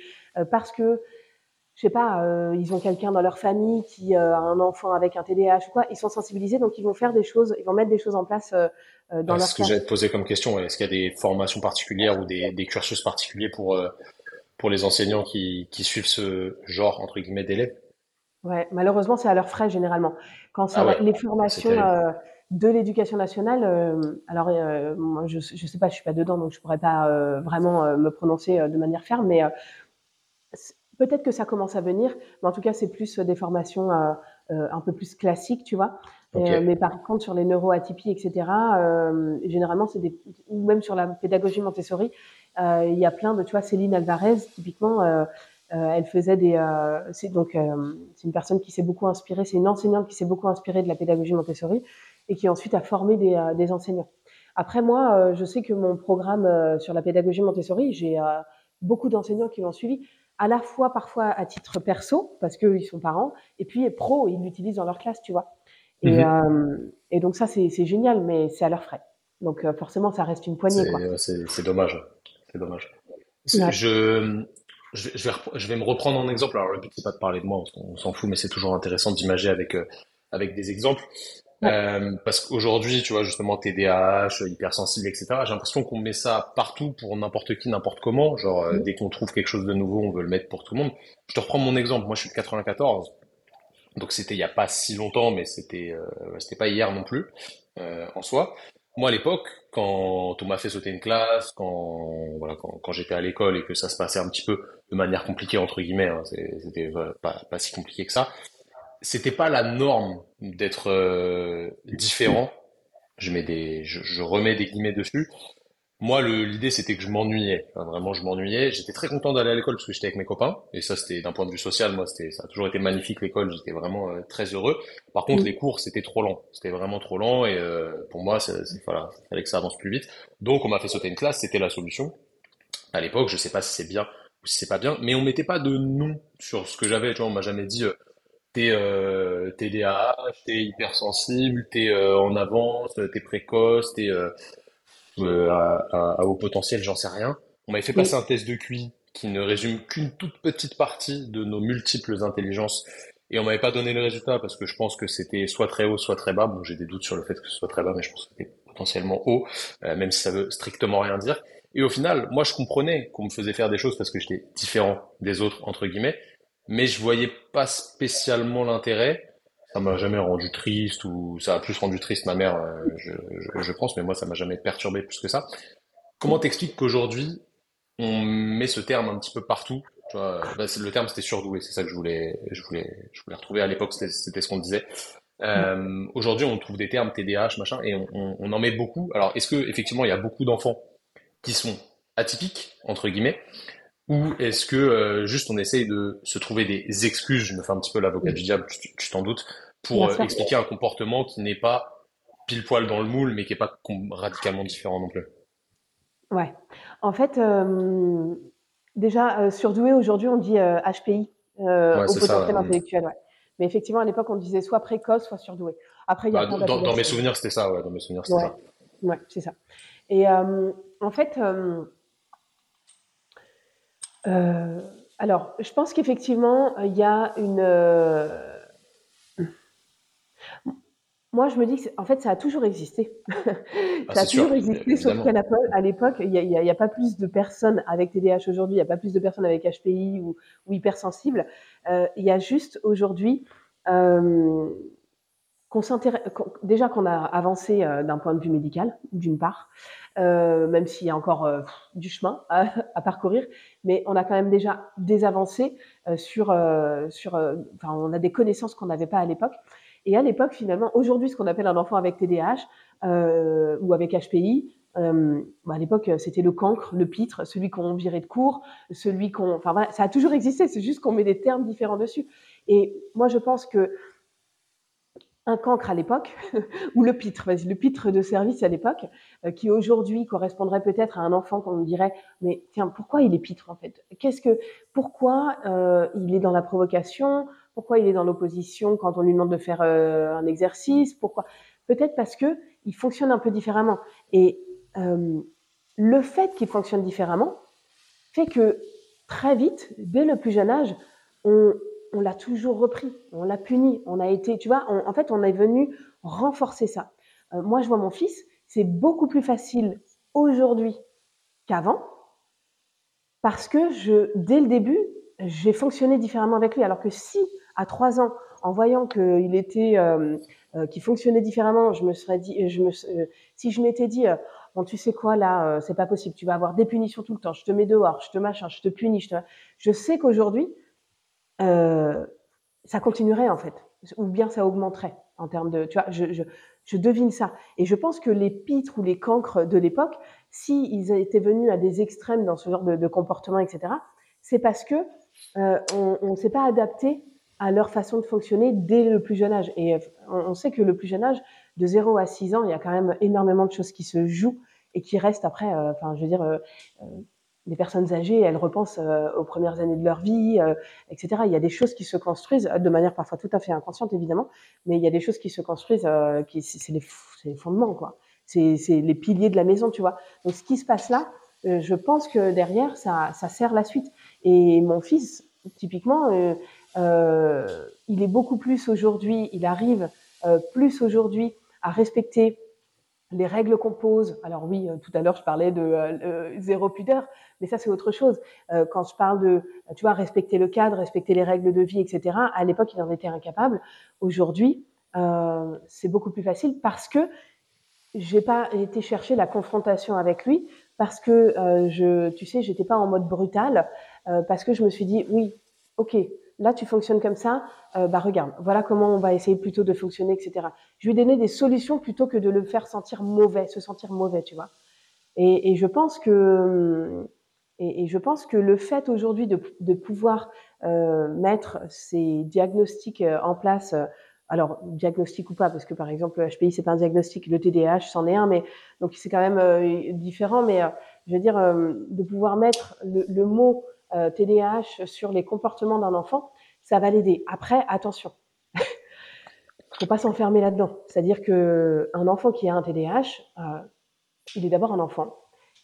parce que je sais pas, euh, ils ont quelqu'un dans leur famille qui euh, a un enfant avec un TDAH ou quoi, ils sont sensibilisés, donc ils vont faire des choses, ils vont mettre des choses en place euh, euh dans leur Ce que j'allais te poser comme question, est-ce qu'il y a des formations particulières ou des, des cursus particuliers pour euh, pour les enseignants qui, qui suivent ce genre entre guillemets d'élèves Ouais, malheureusement c'est à leurs frais généralement. Quand ça, ah les formations de l'éducation nationale, alors moi je je sais pas, je suis pas dedans, donc je pourrais pas vraiment me prononcer de manière ferme, mais Peut-être que ça commence à venir, mais en tout cas, c'est plus euh, des formations euh, euh, un peu plus classiques, tu vois. Okay. mais par contre, sur les neuroatypies, etc., euh, généralement, c'est des, ou même sur la pédagogie Montessori, euh, il y a plein de, tu vois, Céline Alvarez, typiquement, euh, elle faisait des, c'est donc, c'est une personne qui s'est beaucoup inspirée, c'est une enseignante qui s'est beaucoup inspirée de la pédagogie Montessori et qui ensuite a formé des, des enseignants. Après, moi, je sais que mon programme sur la pédagogie Montessori, j'ai beaucoup d'enseignants qui l'ont suivi à la fois parfois à titre perso, parce qu'ils sont parents, et puis pro, ils l'utilisent dans leur classe, tu vois. Et, mhm. euh, et donc ça, c'est génial, mais c'est à leurs frais. Donc euh, forcément, ça reste une poignée. C'est dommage. C'est dommage. Je, je, je, vais, je vais me reprendre en exemple. Alors le but c'est pas de parler de moi, on s'en fout, mais c'est toujours intéressant d'imager avec euh, avec des exemples. Euh, parce qu'aujourd'hui, tu vois, justement, TDAH, hypersensible, etc., j'ai l'impression qu'on met ça partout pour n'importe qui, n'importe comment. Genre, euh, dès qu'on trouve quelque chose de nouveau, on veut le mettre pour tout le monde. Je te reprends mon exemple. Moi, je suis de 94. Donc, c'était il y a pas si longtemps, mais c'était euh, c'était pas hier non plus, en soi. Moi, à l'époque, quand on m'a fait sauter une classe, quand voilà, quand, j'étais à l'école et que ça se passait un petit peu de manière compliquée entre guillemets, hein, c'était pas, si compliqué que ça c'était pas la norme d'être euh, différent. Je mets des, je, remets des guillemets dessus. Moi, l'idée c'était que je m'ennuyais. vraiment, je m'ennuyais. J'étais très content d'aller à l'école parce que j'étais avec mes copains. Et ça, c'était d'un point de vue social, moi, c'était, ça a toujours été magnifique l'école. J'étais vraiment euh, très heureux. Par contre, les cours, c'était trop lent. C'était vraiment trop lent. Et euh, pour moi, c'est, voilà, il fallait que ça avance plus vite. Donc, on m'a fait sauter une classe. C'était la solution. À l'époque, je sais pas si c'est bien ou si c'est pas bien, mais on mettait pas de nom sur ce que j'avais, tu vois, on m'a jamais dit, t'es euh, TDAH, t'es hypersensible, t'es euh, en avance, t'es précoce, t'es euh, euh, à, à, haut potentiel, j'en sais rien. On m'avait fait passer un test de QI qui ne résume qu'une toute petite partie de nos multiples intelligences. Et on m'avait pas donné le résultat parce que je pense que c'était soit très haut, soit très bas. Bon, j'ai des doutes sur le fait que ce soit très bas, mais je pense que c'était potentiellement haut, même si ça veut strictement rien dire. Et au final, moi, je comprenais qu'on me faisait faire des choses parce que j'étais différent des autres, entre guillemets, mais je voyais pas spécialement l'intérêt. Ça m'a jamais rendu triste ou ça a plus rendu triste ma mère, euh, je, pense, mais moi ça m'a jamais perturbé plus que ça. Comment t'expliques qu'aujourd'hui on met ce terme un petit peu partout vois, bah, le terme c'était surdoué, c'est ça que je voulais, je voulais, je voulais retrouver à l'époque, c'était ce qu'on disait. Euh, Aujourd'hui, on trouve des termes TDAH, machin, et on, on, on en met beaucoup. Alors, est-ce que effectivement, il y a beaucoup d'enfants qui sont atypiques entre guillemets, ou est-ce que euh, juste on essaye de se trouver des excuses, je me fais un petit peu l'avocat du diable, tu t'en doutes, pour euh, expliquer un comportement qui n'est pas pile poil dans le moule, mais qui n'est pas radicalement différent non plus Ouais. En fait, euh, déjà, surdoué, aujourd'hui, on dit HPI, au potentiel intellectuel. Ouais. Mais effectivement, à l'époque, on disait soit précoce, soit surdoué. Après, il y a bah, dans, dans, mes souvenirs, c'était ça. Ouais, dans mes souvenirs, c'était ça. Ouais, c'est ça. Et en fait, euh, alors, je pense qu'effectivement, il y a une. Euh, moi, je me dis que, en fait, ça a toujours existé. Ah, ça a toujours existé, sauf qu'à l'époque, il n'y a, pas plus de personnes avec TDAH aujourd'hui, il n'y a pas plus de personnes avec HPI ou, ou hypersensibles. Euh, il y a juste aujourd'hui qu'on s'intéresse, déjà qu'on a avancé d'un point de vue médical, d'une part, euh, même s'il y a encore euh, du chemin à, parcourir, mais on a quand même déjà des avancées euh, sur, sur enfin, on a des connaissances qu'on n'avait pas à l'époque. Et à l'époque, finalement, aujourd'hui, ce qu'on appelle un enfant avec TDAH ou avec HPI, bah à l'époque, c'était le cancre, le pitre, celui qu'on virait de cours, celui qu'on, enfin voilà, ça a toujours existé. C'est juste qu'on met des termes différents dessus. Et moi, je pense que un cancre à l'époque, ou le pitre, le pitre de service à l'époque, euh, qui aujourd'hui correspondrait peut-être à un enfant qu'on dirait, mais tiens, pourquoi il est pitre en fait? Qu'est-ce que, pourquoi euh, il est dans la provocation? Pourquoi il est dans l'opposition quand on lui demande de faire euh, un exercice? Pourquoi? Peut-être parce que il fonctionne un peu différemment. Et le fait qu'il fonctionne différemment fait que très vite, dès le plus jeune âge, on, on l'a toujours repris, on l'a puni, on a été, tu vois, en fait, on est venu renforcer ça. Euh, moi, je vois mon fils, c'est beaucoup plus facile aujourd'hui qu'avant, parce que je, dès le début, j'ai fonctionné différemment avec lui. Alors que si, à trois ans, en voyant qu'il était, euh, euh, qu'il fonctionnait différemment, je me serais dit, je me, si je m'étais dit, bon, tu sais quoi, là, c'est pas possible, tu vas avoir des punitions tout le temps, je te mets dehors, je te machin, je te punis, je sais qu'aujourd'hui, euh, ça continuerait en fait, ou bien ça augmenterait en termes de, tu vois, je, je, je devine ça. Et je pense que les pitres ou les cancres de l'époque, s'ils étaient venus à des extrêmes dans ce genre de, de comportement, etc., c'est parce que euh, on ne s'est pas adapté à leur façon de fonctionner dès le plus jeune âge. Et euh, on, sait que le plus jeune âge, de 0 à 6 ans, il y a quand même énormément de choses qui se jouent et qui restent après, euh, enfin, je veux dire, euh, les personnes âgées, elles repensent euh, aux premières années de leur vie, euh, etc. Il y a des choses qui se construisent de manière parfois tout à fait inconsciente, évidemment, mais il y a des choses qui se construisent, euh, qui c'est les, les, fondements, quoi. C'est les piliers de la maison, tu vois. Donc, ce qui se passe là, je pense que derrière, ça, ça sert la suite. Et mon fils, typiquement, il est beaucoup plus aujourd'hui, il arrive plus aujourd'hui à respecter les règles qu'on pose. Alors oui, tout à l'heure je parlais de zéro pudeur, mais ça c'est autre chose. Euh, quand je parle de, tu vois, respecter le cadre, respecter les règles de vie, etc. À l'époque, il en était incapable. Aujourd'hui, euh, c'est beaucoup plus facile parce que j'ai pas été chercher la confrontation avec lui, parce que euh, je, tu sais, j'étais pas en mode brutal, euh, parce que je me suis dit, oui, ok, là tu fonctionnes comme ça, euh, bah regarde, voilà comment on va essayer plutôt de fonctionner, etc. Je lui donné des solutions plutôt que de le faire sentir mauvais, se sentir mauvais, tu vois. Et, je pense que et, et, je pense que le fait aujourd'hui de, pouvoir euh, mettre ces diagnostics euh, en place, euh, alors diagnostic ou pas, parce que par exemple le HPI c'est pas un diagnostic, le TDAH c'en est un, mais donc c'est quand même euh, différent. Mais je veux dire de pouvoir mettre le mot TDAH sur les comportements d'un enfant, ça va l'aider. Après, attention, faut pas s'enfermer là-dedans. C'est-à-dire que un enfant qui a un TDAH, il est d'abord un enfant.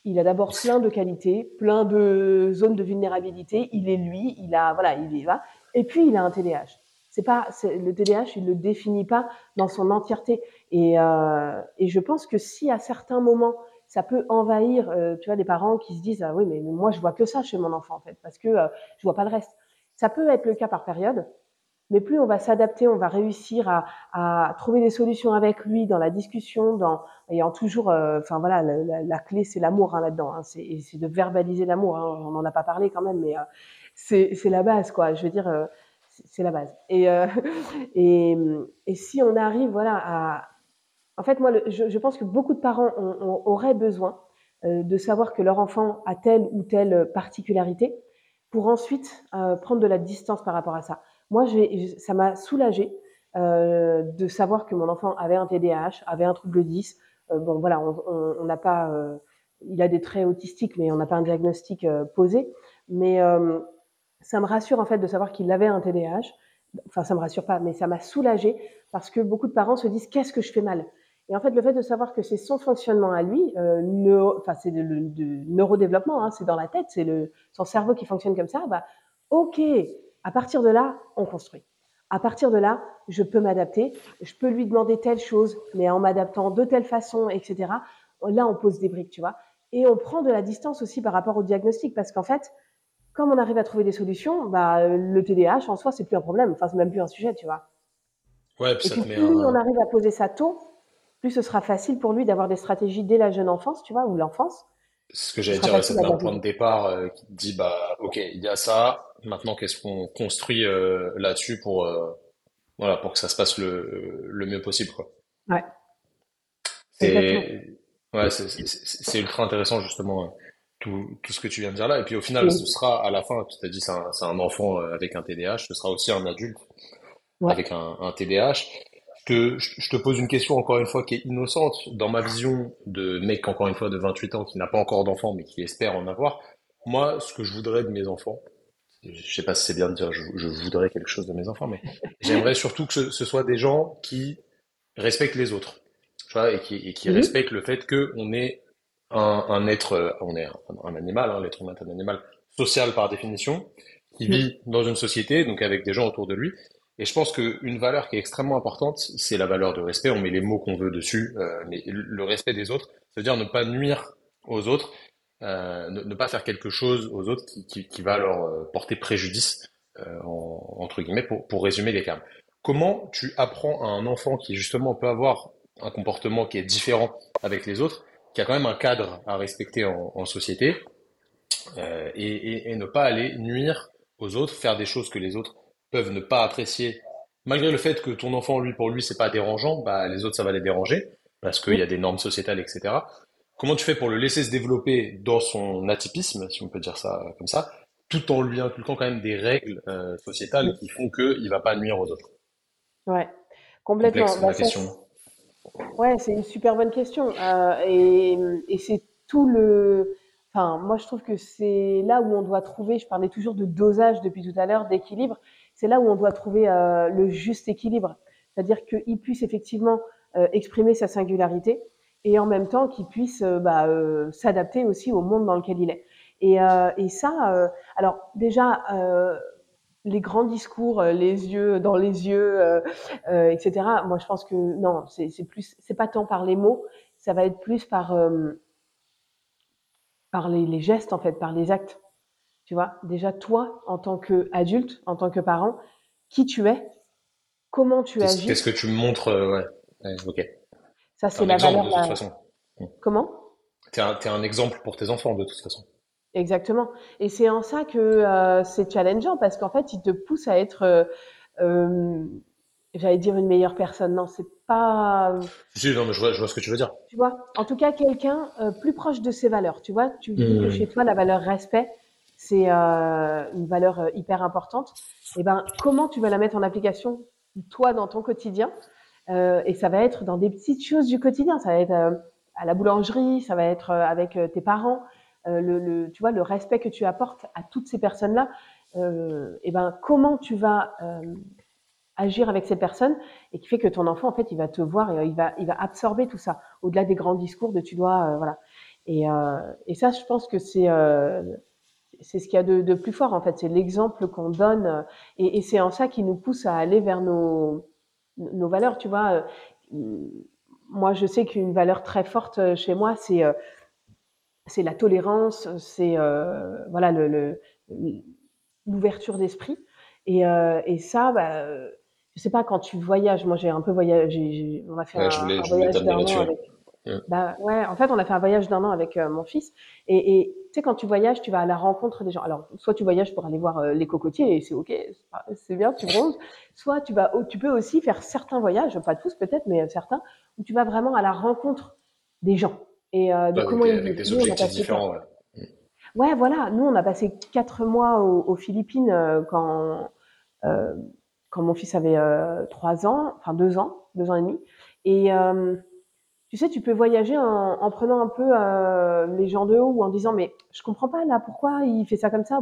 Il a d'abord plein de qualités, plein de zones de vulnérabilité. Il est lui, il a voilà, il y va. Et puis il a un TDAH. C'est pas le TDAH, il le définit pas dans son entièreté. Et, euh, et je pense que si à certains moments ça peut envahir, euh, tu vois, des parents qui se disent ah oui mais moi je vois que ça chez mon enfant en fait parce que euh, je vois pas le reste. Ça peut être le cas par période, mais plus on va s'adapter, on va réussir à, à, trouver des solutions avec lui dans la discussion, dans ayant toujours, euh, enfin voilà, la, clé c'est l'amour hein, là-dedans, hein, c'est de verbaliser l'amour. Hein, on n'en a pas parlé quand même, mais euh, c'est la base quoi. Je veux dire, euh, c'est la base. Et, et, et si on arrive voilà à, en fait moi je, pense que beaucoup de parents ont, auraient besoin de savoir que leur enfant a telle ou telle particularité pour ensuite prendre de la distance par rapport à ça. Moi, ça m'a soulagée euh, de savoir que mon enfant avait un TDAH, avait un trouble 10. Euh, bon, voilà, on n'a pas, euh, il a des traits autistiques, mais on n'a pas un diagnostic posé. Mais ça me rassure en fait de savoir qu'il avait un TDAH. Enfin, ça me rassure pas, mais ça m'a soulagée parce que beaucoup de parents se disent qu'est-ce que je fais mal? Et en fait, le fait de savoir que c'est son fonctionnement à lui, euh, enfin c'est le, neurodéveloppement, hein, c'est dans la tête, c'est le son cerveau qui fonctionne comme ça. Bah, ok, à partir de là, on construit. À partir de là, je peux m'adapter. Je peux lui demander telle chose, mais en m'adaptant de telle façon, etc. Là, on pose des briques, tu vois. Et on prend de la distance aussi par rapport au diagnostic, parce qu'en fait, comme on arrive à trouver des solutions, bah, le TDAH en soi, c'est plus un problème. Enfin, c'est même plus un sujet, tu vois. Ouais, puis Et puis, plus on arrive à poser ça tôt, plus ce sera facile pour lui d'avoir des stratégies dès la jeune enfance, tu vois, ou l'enfance, ce que j'allais dire, c'est un point de départ euh, qui dit bah ok, il y a ça. Maintenant, qu'est-ce qu'on construit euh, là-dessus pour euh, voilà pour que ça se passe le, le mieux possible quoi. Ouais. C'est ouais, c'est ultra intéressant justement tout, tout ce que tu viens de dire là. Et puis au final, ce sera à la fin, tu t'as dit c'est un, un, enfant avec un TDAH, ce sera aussi un adulte avec un, un TDAH je te pose une question encore une fois qui est innocente. Dans ma vision de mec, encore une fois, de 28 ans, qui n'a pas encore d'enfant, mais qui espère en avoir, moi, ce que je voudrais de mes enfants, je sais pas si c'est bien de dire je, voudrais quelque chose de mes enfants, mais j'aimerais surtout que ce, soit des gens qui respectent les autres, tu vois, et qui, et qui respectent le fait qu'on est un, un, être, on est un, animal, hein, l'être humain est un animal social par définition, qui vit dans une société, donc avec des gens autour de lui, et je pense qu'une valeur qui est extrêmement importante, c'est la valeur de respect. On met les mots qu'on veut dessus, euh, mais le respect des autres, c'est-à-dire ne pas nuire aux autres, euh, ne, pas faire quelque chose aux autres qui, qui, qui va leur euh, porter préjudice, euh, en, entre guillemets, pour, pour résumer les termes. Comment tu apprends à un enfant qui justement peut avoir un comportement qui est différent avec les autres, qui a quand même un cadre à respecter en, en société, euh, et, et, et ne pas aller nuire aux autres, faire des choses que les autres peuvent ne pas apprécier, malgré le fait que ton enfant, lui, pour lui, c'est pas dérangeant, bah, les autres, ça va les déranger, parce qu'il y a des normes sociétales, etc. Comment tu fais pour le laisser se développer dans son atypisme, si on peut dire ça comme ça, tout en lui inculquant quand même des règles euh, sociétales qui font qu'il va pas nuire aux autres? Ouais, complètement. Bah, question. Ouais, c'est une super bonne question. Euh, et, et c'est tout le. Enfin, moi, je trouve que c'est là où on doit trouver. Je parlais toujours de dosage depuis tout à l'heure, d'équilibre c'est là où on doit trouver euh, le juste équilibre. C'est-à-dire qu'il puisse effectivement euh, exprimer sa singularité et en même temps qu'il puisse euh, bah, s'adapter aussi au monde dans lequel il est. Et, ça, alors déjà, les grands discours, les yeux dans les yeux, etc. Moi, je pense que non, c'est plus, c'est pas tant par les mots, ça va être plus par par les, gestes en fait, par les actes. Tu vois, déjà toi, en tant qu'adulte, en tant que parent, qui tu es, comment tu agis. Qu'est-ce que tu montres, euh, ouais. ok. Ça, c'est la valeur. De toute façon. Mmh. Comment? Tu es, es, un exemple pour tes enfants, de toute façon. Exactement. Et c'est en ça que euh, c'est challengeant, parce qu'en fait, il te pousse à être, euh, euh j'allais dire une meilleure personne. Non, c'est pas. Si, non, mais je vois, je vois, ce que tu veux dire. Tu vois, en tout cas, quelqu'un plus proche de ses valeurs. Tu vois, tu dis que mmh. chez toi, la valeur respect, c'est euh, une valeur euh, hyper importante. Et eh ben, comment tu vas la mettre en application toi dans ton quotidien? Euh, Et ça va être dans des petites choses du quotidien. Ça va être à la boulangerie, ça va être avec tes parents. le, tu vois, le respect que tu apportes à toutes ces personnes-là, et ben, comment tu vas agir avec ces personnes et qui fait que ton enfant, en fait, il va te voir et il va, il va absorber tout ça, au-delà des grands discours de tu dois, voilà. Et, et ça, je pense que c'est c'est ce qu'il y a de, de, plus fort en fait, c'est l'exemple qu'on donne et, et c'est en ça qui nous pousse à aller vers nos, nos valeurs, tu vois. Moi, je sais qu'une valeur très forte chez moi, c'est c'est la tolérance, c'est euh, voilà le l'ouverture d'esprit et, euh, et ça, bah, je sais pas quand tu voyages. Moi, j'ai un peu voyagé. On a fait un, un voyage d'un an avec bah, ouais, en fait, on a fait un voyage d'un an avec euh, mon fils. Et, sais, quand tu voyages, tu vas à la rencontre des gens. Alors, soit tu voyages pour aller voir euh, les cocotiers, et c'est ok, c'est bien, tu bronzes. Soit tu vas, tu peux aussi faire certains voyages, pas tous peut-être, mais certains, où tu vas vraiment à la rencontre des gens et euh, de comment ils vivent. Des objectifs différents. Ouais. ouais. voilà. Nous, on a passé quatre mois aux, aux Philippines euh, quand quand mon fils avait trois ans, enfin deux ans, deux ans et demi, et tu sais, tu peux voyager en, en prenant un peu euh, les gens de haut ou en disant mais je comprends pas là pourquoi il fait ça comme ça,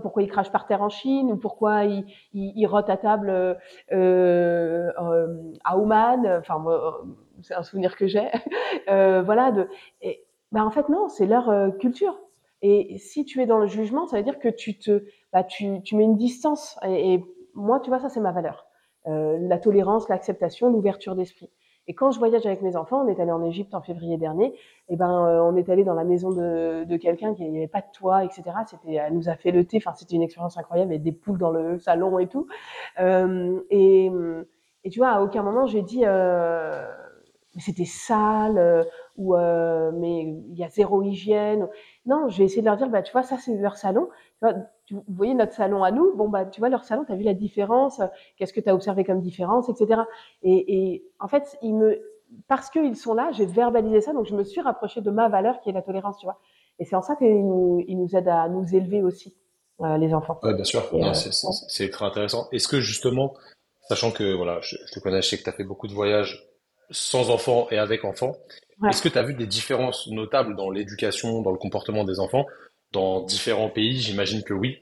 pourquoi il crache par terre en Chine? Ou pourquoi il, il, il rote à table euh, euh, à Oman? Enfin, c'est un souvenir que j'ai. Euh, voilà. De, et, bah en fait non, c'est leur euh, culture. Et si tu es dans le jugement, ça veut dire que tu te, bah, tu, tu mets une distance. Et, et moi, tu vois, ça c'est ma valeur. Euh, la tolérance, l'acceptation, l'ouverture d'esprit. Et quand je voyage avec mes enfants, on est allé en Égypte en février dernier, et ben euh, on est allé dans la maison de, de quelqu'un qui n'avait pas de toit, etc. C'était, elle nous a fait le thé. Enfin, c'était une expérience incroyable, avec des poules dans le salon et tout. Euh, et, et tu vois, à aucun moment j'ai dit euh, c'était sale euh, ou euh, mais il y a zéro hygiène. Non, j'ai essayé de leur dire bah tu vois ça c'est leur salon. Tu vois, vous voyez notre salon à nous, bon bah tu vois leur salon, tu as vu la différence, qu'est-ce que tu as observé comme différence, etc. Et, et en fait, ils me, parce qu'ils sont là, j'ai verbalisé ça, donc je me suis rapprochée de ma valeur qui est la tolérance, tu vois. Et c'est en ça qu'ils nous, ils nous aident à nous élever aussi, euh, les enfants. Ouais, bien sûr, euh, c'est très intéressant. Est-ce que justement, sachant que voilà, je, je te connais, je sais que tu as fait beaucoup de voyages sans enfants et avec enfants, ouais. est-ce que tu as vu des différences notables dans l'éducation, dans le comportement des enfants dans différents pays, j'imagine que oui.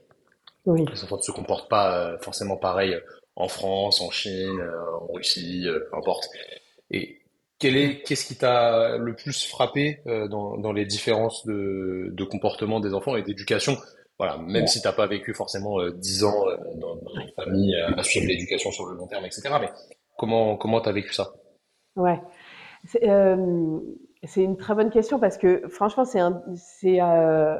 oui. Les enfants ne se comportent pas euh, forcément pareil en France, en Chine, euh, en Russie, euh, peu importe. Et quel est, qu'est-ce qui t'a le plus frappé dans, dans les différences de, de comportement des enfants et d'éducation? Voilà, même ouais. si t'as pas vécu forcément dix ans dans, dans une famille à suivre l'éducation sur le long terme, etc. Mais comment comment t'as vécu ça? Ouais, c'est euh, une très bonne question parce que franchement c'est un c'est euh,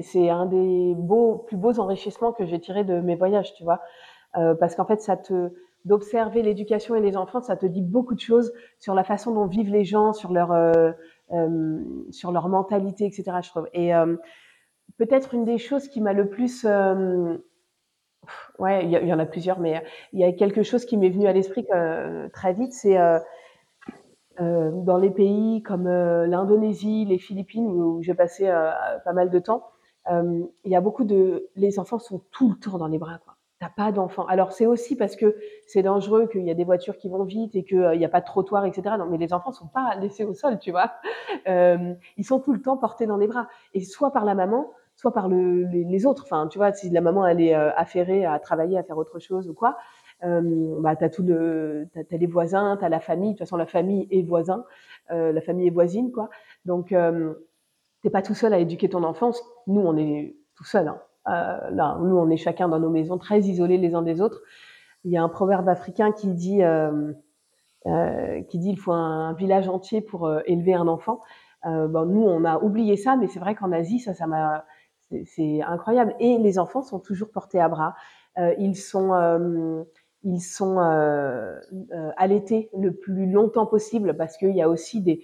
c'est un des beaux, plus beaux enrichissements que j'ai tiré de mes voyages, tu vois. Euh, parce qu'en fait, ça te, d'observer l'éducation et les enfants, ça te dit beaucoup de choses sur la façon dont vivent les gens, sur leur, sur leur mentalité, etc. Je trouve. Et peut-être une des choses qui m'a le plus, ouais, il y, en a plusieurs, mais il y a quelque chose qui m'est venu à l'esprit très vite, c'est dans les pays comme euh, l'Indonésie, les Philippines, où, où j'ai passé euh, pas mal de temps, euh, il y a beaucoup de... Les enfants sont tout le temps dans les bras. T'as pas d'enfants. Alors c'est aussi parce que c'est dangereux, qu'il y a des voitures qui vont vite et qu'il n'y a pas de trottoir, etc. Non, mais les enfants sont pas laissés au sol, tu vois. Euh, ils sont tout le temps portés dans les bras, et soit par la maman, soit par le, les, les, autres. Enfin, tu vois, si la maman elle est affairée à travailler, à faire autre chose ou quoi, euh, bah, t'as tout le, t'as, t'as les voisins, t'as la famille. De toute façon, la famille est voisin, euh, la famille est voisine, quoi. Donc, euh, t'es pas tout seul à éduquer ton enfant. Nous, on est tout seul. Hein. Euh, là, nous, on est chacun dans nos maisons, très isolés les uns des autres. Il y a un proverbe africain qui dit, euh, euh, qui dit, il faut un, village entier pour élever un enfant. bon, nous, on a oublié ça, mais c'est vrai qu'en Asie, ça, ça m'a, c'est, c'est incroyable. Et les enfants sont toujours portés à bras. ils sont ils sont euh, euh, allaités le plus longtemps possible parce qu'il y a aussi des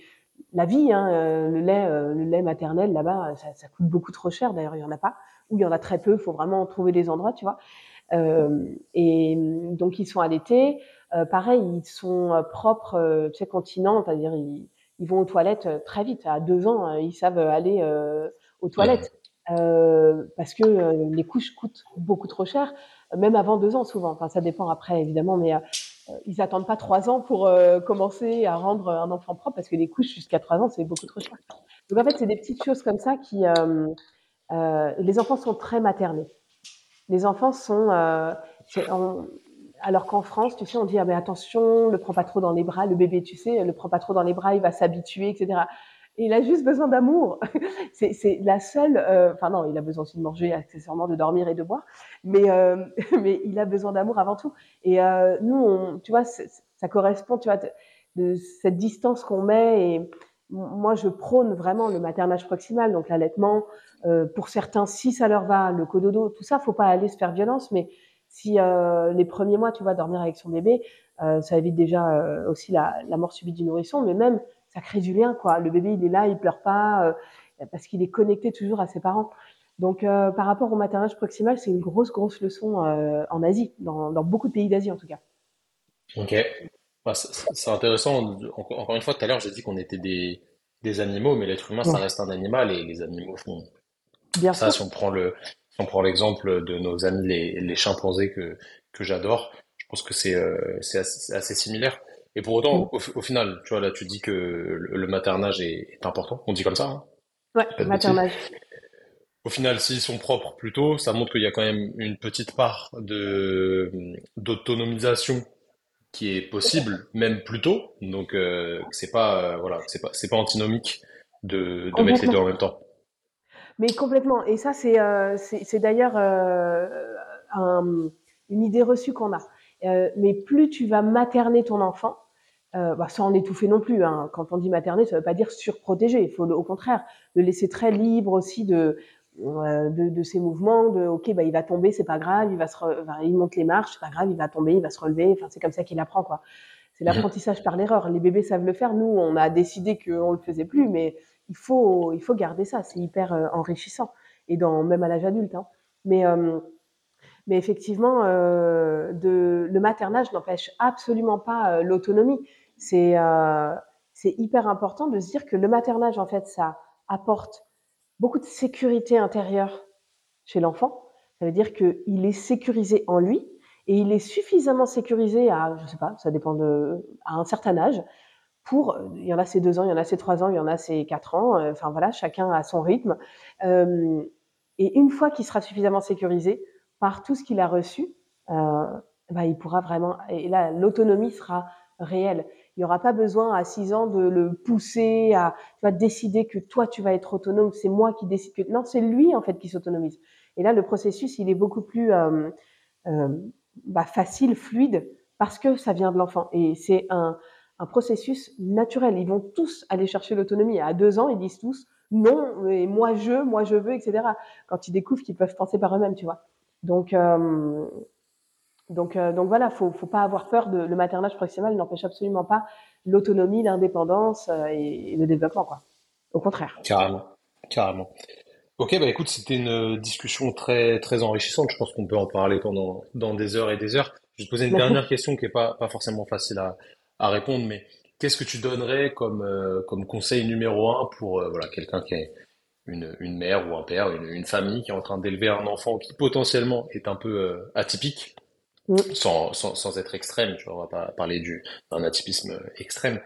la vie, hein, euh, le lait, euh, le lait maternel là-bas, ça, ça, coûte beaucoup trop cher. D'ailleurs, il y en a pas, ou il y en a très peu. Il faut vraiment trouver des endroits, tu vois. Euh, et donc ils sont allaités. Euh, pareil, ils sont propres, tu sais, continents, c'est-à-dire ils, ils, vont aux toilettes très vite. À deux ans, ils savent aller aux toilettes parce que les couches coûtent beaucoup trop cher même avant deux ans souvent. Enfin, ça dépend après évidemment, mais euh, ils attendent pas trois ans pour euh, commencer à rendre un enfant propre parce que les couches jusqu'à trois ans c'est beaucoup trop cher. Donc en fait, c'est des petites choses comme ça qui... les enfants sont très maternés. Les enfants sont... alors qu'en France, tu sais, on dit ah mais attention, le prends pas trop dans les bras, le bébé, tu sais, le prends pas trop dans les bras, il va s'habituer, etc il a juste besoin d'amour. c'est la seule. Euh, enfin non, il a besoin aussi de manger, accessoirement de dormir et de boire, mais euh, mais il a besoin d'amour avant tout. Et euh, nous, on, tu vois, ça correspond, tu vois, de cette distance qu'on met. Et moi, je prône vraiment le maternage proximal, donc l'allaitement. pour certains, si ça leur va, le cododo, tout ça, faut pas aller se faire violence, mais si les premiers mois, tu vois, dormir avec son bébé, ça évite déjà aussi la, la mort subite du nourrisson, mais même ça crée du lien, quoi. Le bébé, il est là, il pleure pas, euh, parce qu'il est connecté toujours à ses parents. Donc, euh, par rapport au maternage proximal, c'est une grosse, grosse leçon euh, en Asie, dans, beaucoup de pays d'Asie en tout cas. Ok. Bah, c'est intéressant. Encore une fois, tout à l'heure, j'ai dit qu'on était des, des animaux, mais l'être humain, ça reste un animal et les animaux font Bien ça. Si on prend le, si on prend l'exemple de nos amis les, les chimpanzés que, que j'adore, je pense que c'est assez, similaire. Et pour autant, mm. au, final, tu vois, là, tu dis que le, maternage est, important. On dit comme ça, hein Ouais, maternage. Au final, s'ils sont propres plutôt, ça montre qu'il y a quand même une petite part de d'autonomisation qui est possible, même plus tôt. Donc, euh, c'est pas, euh, voilà, c'est pas, c'est pas antinomique de, de mettre les deux en même temps. Mais complètement. Et ça, c'est, euh, c'est, d'ailleurs euh, un, une idée reçue qu'on a. Euh, mais plus tu vas materner ton enfant, euh, bah, sans l'étouffer non plus. Hein. Quand on dit materner, ça ne veut pas dire surprotéger. Il faut au contraire le laisser très libre aussi de, euh, de, de, ses mouvements. De ok, bah, il va tomber, c'est pas grave. Il va se, il monte les marches, c'est pas grave. Il va tomber, il va se relever. Enfin, c'est comme ça qu'il apprend quoi. C'est l'apprentissage par l'erreur. Les bébés savent le faire. Nous, on a décidé qu'on le faisait plus, mais il faut, il faut garder ça. C'est hyper euh, enrichissant et dans même à l'âge adulte. Hein. Mais euh, mais effectivement, euh, de, le maternage n'empêche absolument pas euh, l'autonomie. C'est euh, hyper important de se dire que le maternage, en fait, ça apporte beaucoup de sécurité intérieure chez l'enfant. Ça veut dire qu'il est sécurisé en lui et il est suffisamment sécurisé à, je sais pas, ça dépend de, à un certain âge pour, il y en a ses deux ans, il y en a ses trois ans, il y en a ses quatre ans, enfin voilà, chacun a son rythme. Euh, et une fois qu'il sera suffisamment sécurisé, par tout ce qu'il a reçu, euh, bah, il pourra vraiment. Et là, l'autonomie sera réelle. Il n'y aura pas besoin à 6 ans de le pousser à tu vas décider que toi tu vas être autonome. C'est moi qui décide que non, c'est lui en fait qui s'autonomise. Et là, le processus il est beaucoup plus euh, euh, bah, facile, fluide parce que ça vient de l'enfant et c'est un, un processus naturel. Ils vont tous aller chercher l'autonomie. À deux ans, ils disent tous non, et moi je, moi je veux, etc. Quand ils découvrent qu'ils peuvent penser par eux-mêmes, tu vois. Donc, euh, donc, euh, donc voilà, faut, faut pas avoir peur de le maternage proximal n'empêche absolument pas l'autonomie, l'indépendance euh, et, le développement, quoi. Au contraire. Carrément, carrément. Ok, bah écoute, c'était une discussion très très enrichissante. Je pense qu'on peut en parler pendant dans des heures et des heures. Je vais te poser une dernière question qui est pas pas forcément facile à, à répondre, mais qu'est-ce que tu donnerais comme comme conseil numéro un pour voilà quelqu'un qui est une, une mère ou un père, une, une famille qui est en train d'élever un enfant qui potentiellement est un peu euh, atypique, sans, sans, sans, être extrême, tu vois, on va pas parler du, d'un atypisme extrême,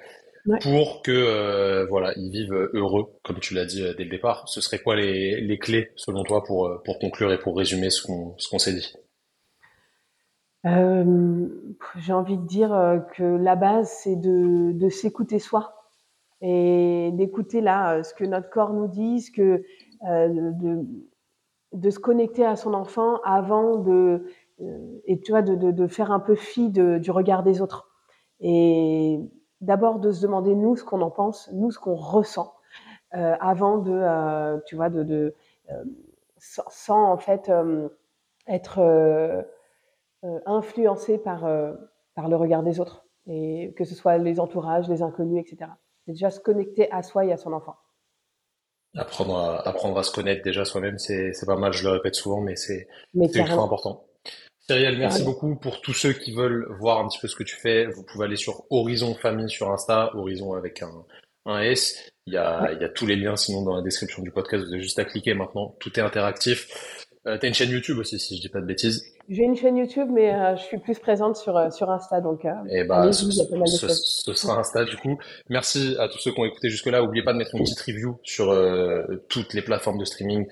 pour que euh, voilà, ils vivent heureux, comme tu l'as dit euh, dès le départ. Ce serait quoi les, les clés, selon toi, pour, pour conclure et pour résumer ce qu'on, ce qu'on s'est dit? J'ai envie de dire que la base, c'est de, de s'écouter soi et d'écouter là euh, ce que notre corps nous dit, ce que euh, de, de se connecter à son enfant avant de euh, et tu vois de, de, de faire un peu fi de, du regard des autres et d'abord de se demander nous ce qu'on en pense, nous ce qu'on ressent euh, avant de euh, tu vois de, de sans, sans, en fait être influencé par par le regard des autres et que ce soit les entourages, les inconnus, etc. C'est déjà se connecter à soi et à son enfant. Apprendre à, apprendre à se connaître déjà soi-même, c'est pas mal, je le répète souvent, mais c'est ultra important. Cyrielle, merci beaucoup pour tous ceux qui veulent voir un petit peu ce que tu fais. Vous pouvez aller sur Horizon Famille sur Insta, Horizon avec un, un S. Il y, a, il y a tous les liens sinon dans la description du podcast. Vous avez juste à cliquer maintenant. Tout est interactif. Euh, T'as une chaîne YouTube aussi, si je dis pas de bêtises. J'ai une chaîne YouTube, mais euh, je suis plus présente sur, euh, sur Insta, donc. Euh, Et eh bah, ce, ce, ce, sera Insta du coup. Merci à tous ceux qui ont écouté jusque-là. N'oubliez pas de mettre une petite review sur toutes les plateformes de streaming.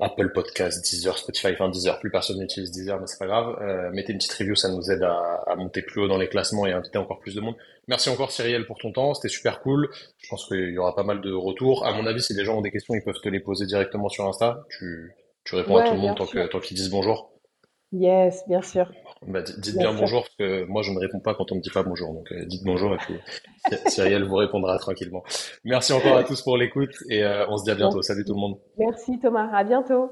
Apple Podcast, Deezer, Spotify, enfin Deezer, plus personne n'utilise Deezer, mais c'est pas grave. Euh, mettez une petite review, ça nous aide à, à, monter plus haut dans les classements et à inviter encore plus de monde. Merci encore Cyrielle pour ton temps, c'était super cool. Je pense qu'il y aura pas mal de retours. À mon avis, si les gens ont des questions, ils peuvent te les poser directement sur Insta. Tu, tu réponds à tout le monde tant, que, tant qu'ils disent bonjour. Yes, bien sûr. Bah, dites bien, bonjour, parce que moi je ne réponds pas quand on me dit pas bonjour. Donc euh, dites bonjour et puis Cyrielle vous répondra tranquillement. Merci encore à tous pour l'écoute et euh, on se dit à bientôt. Salut tout le monde. Merci Thomas, à bientôt.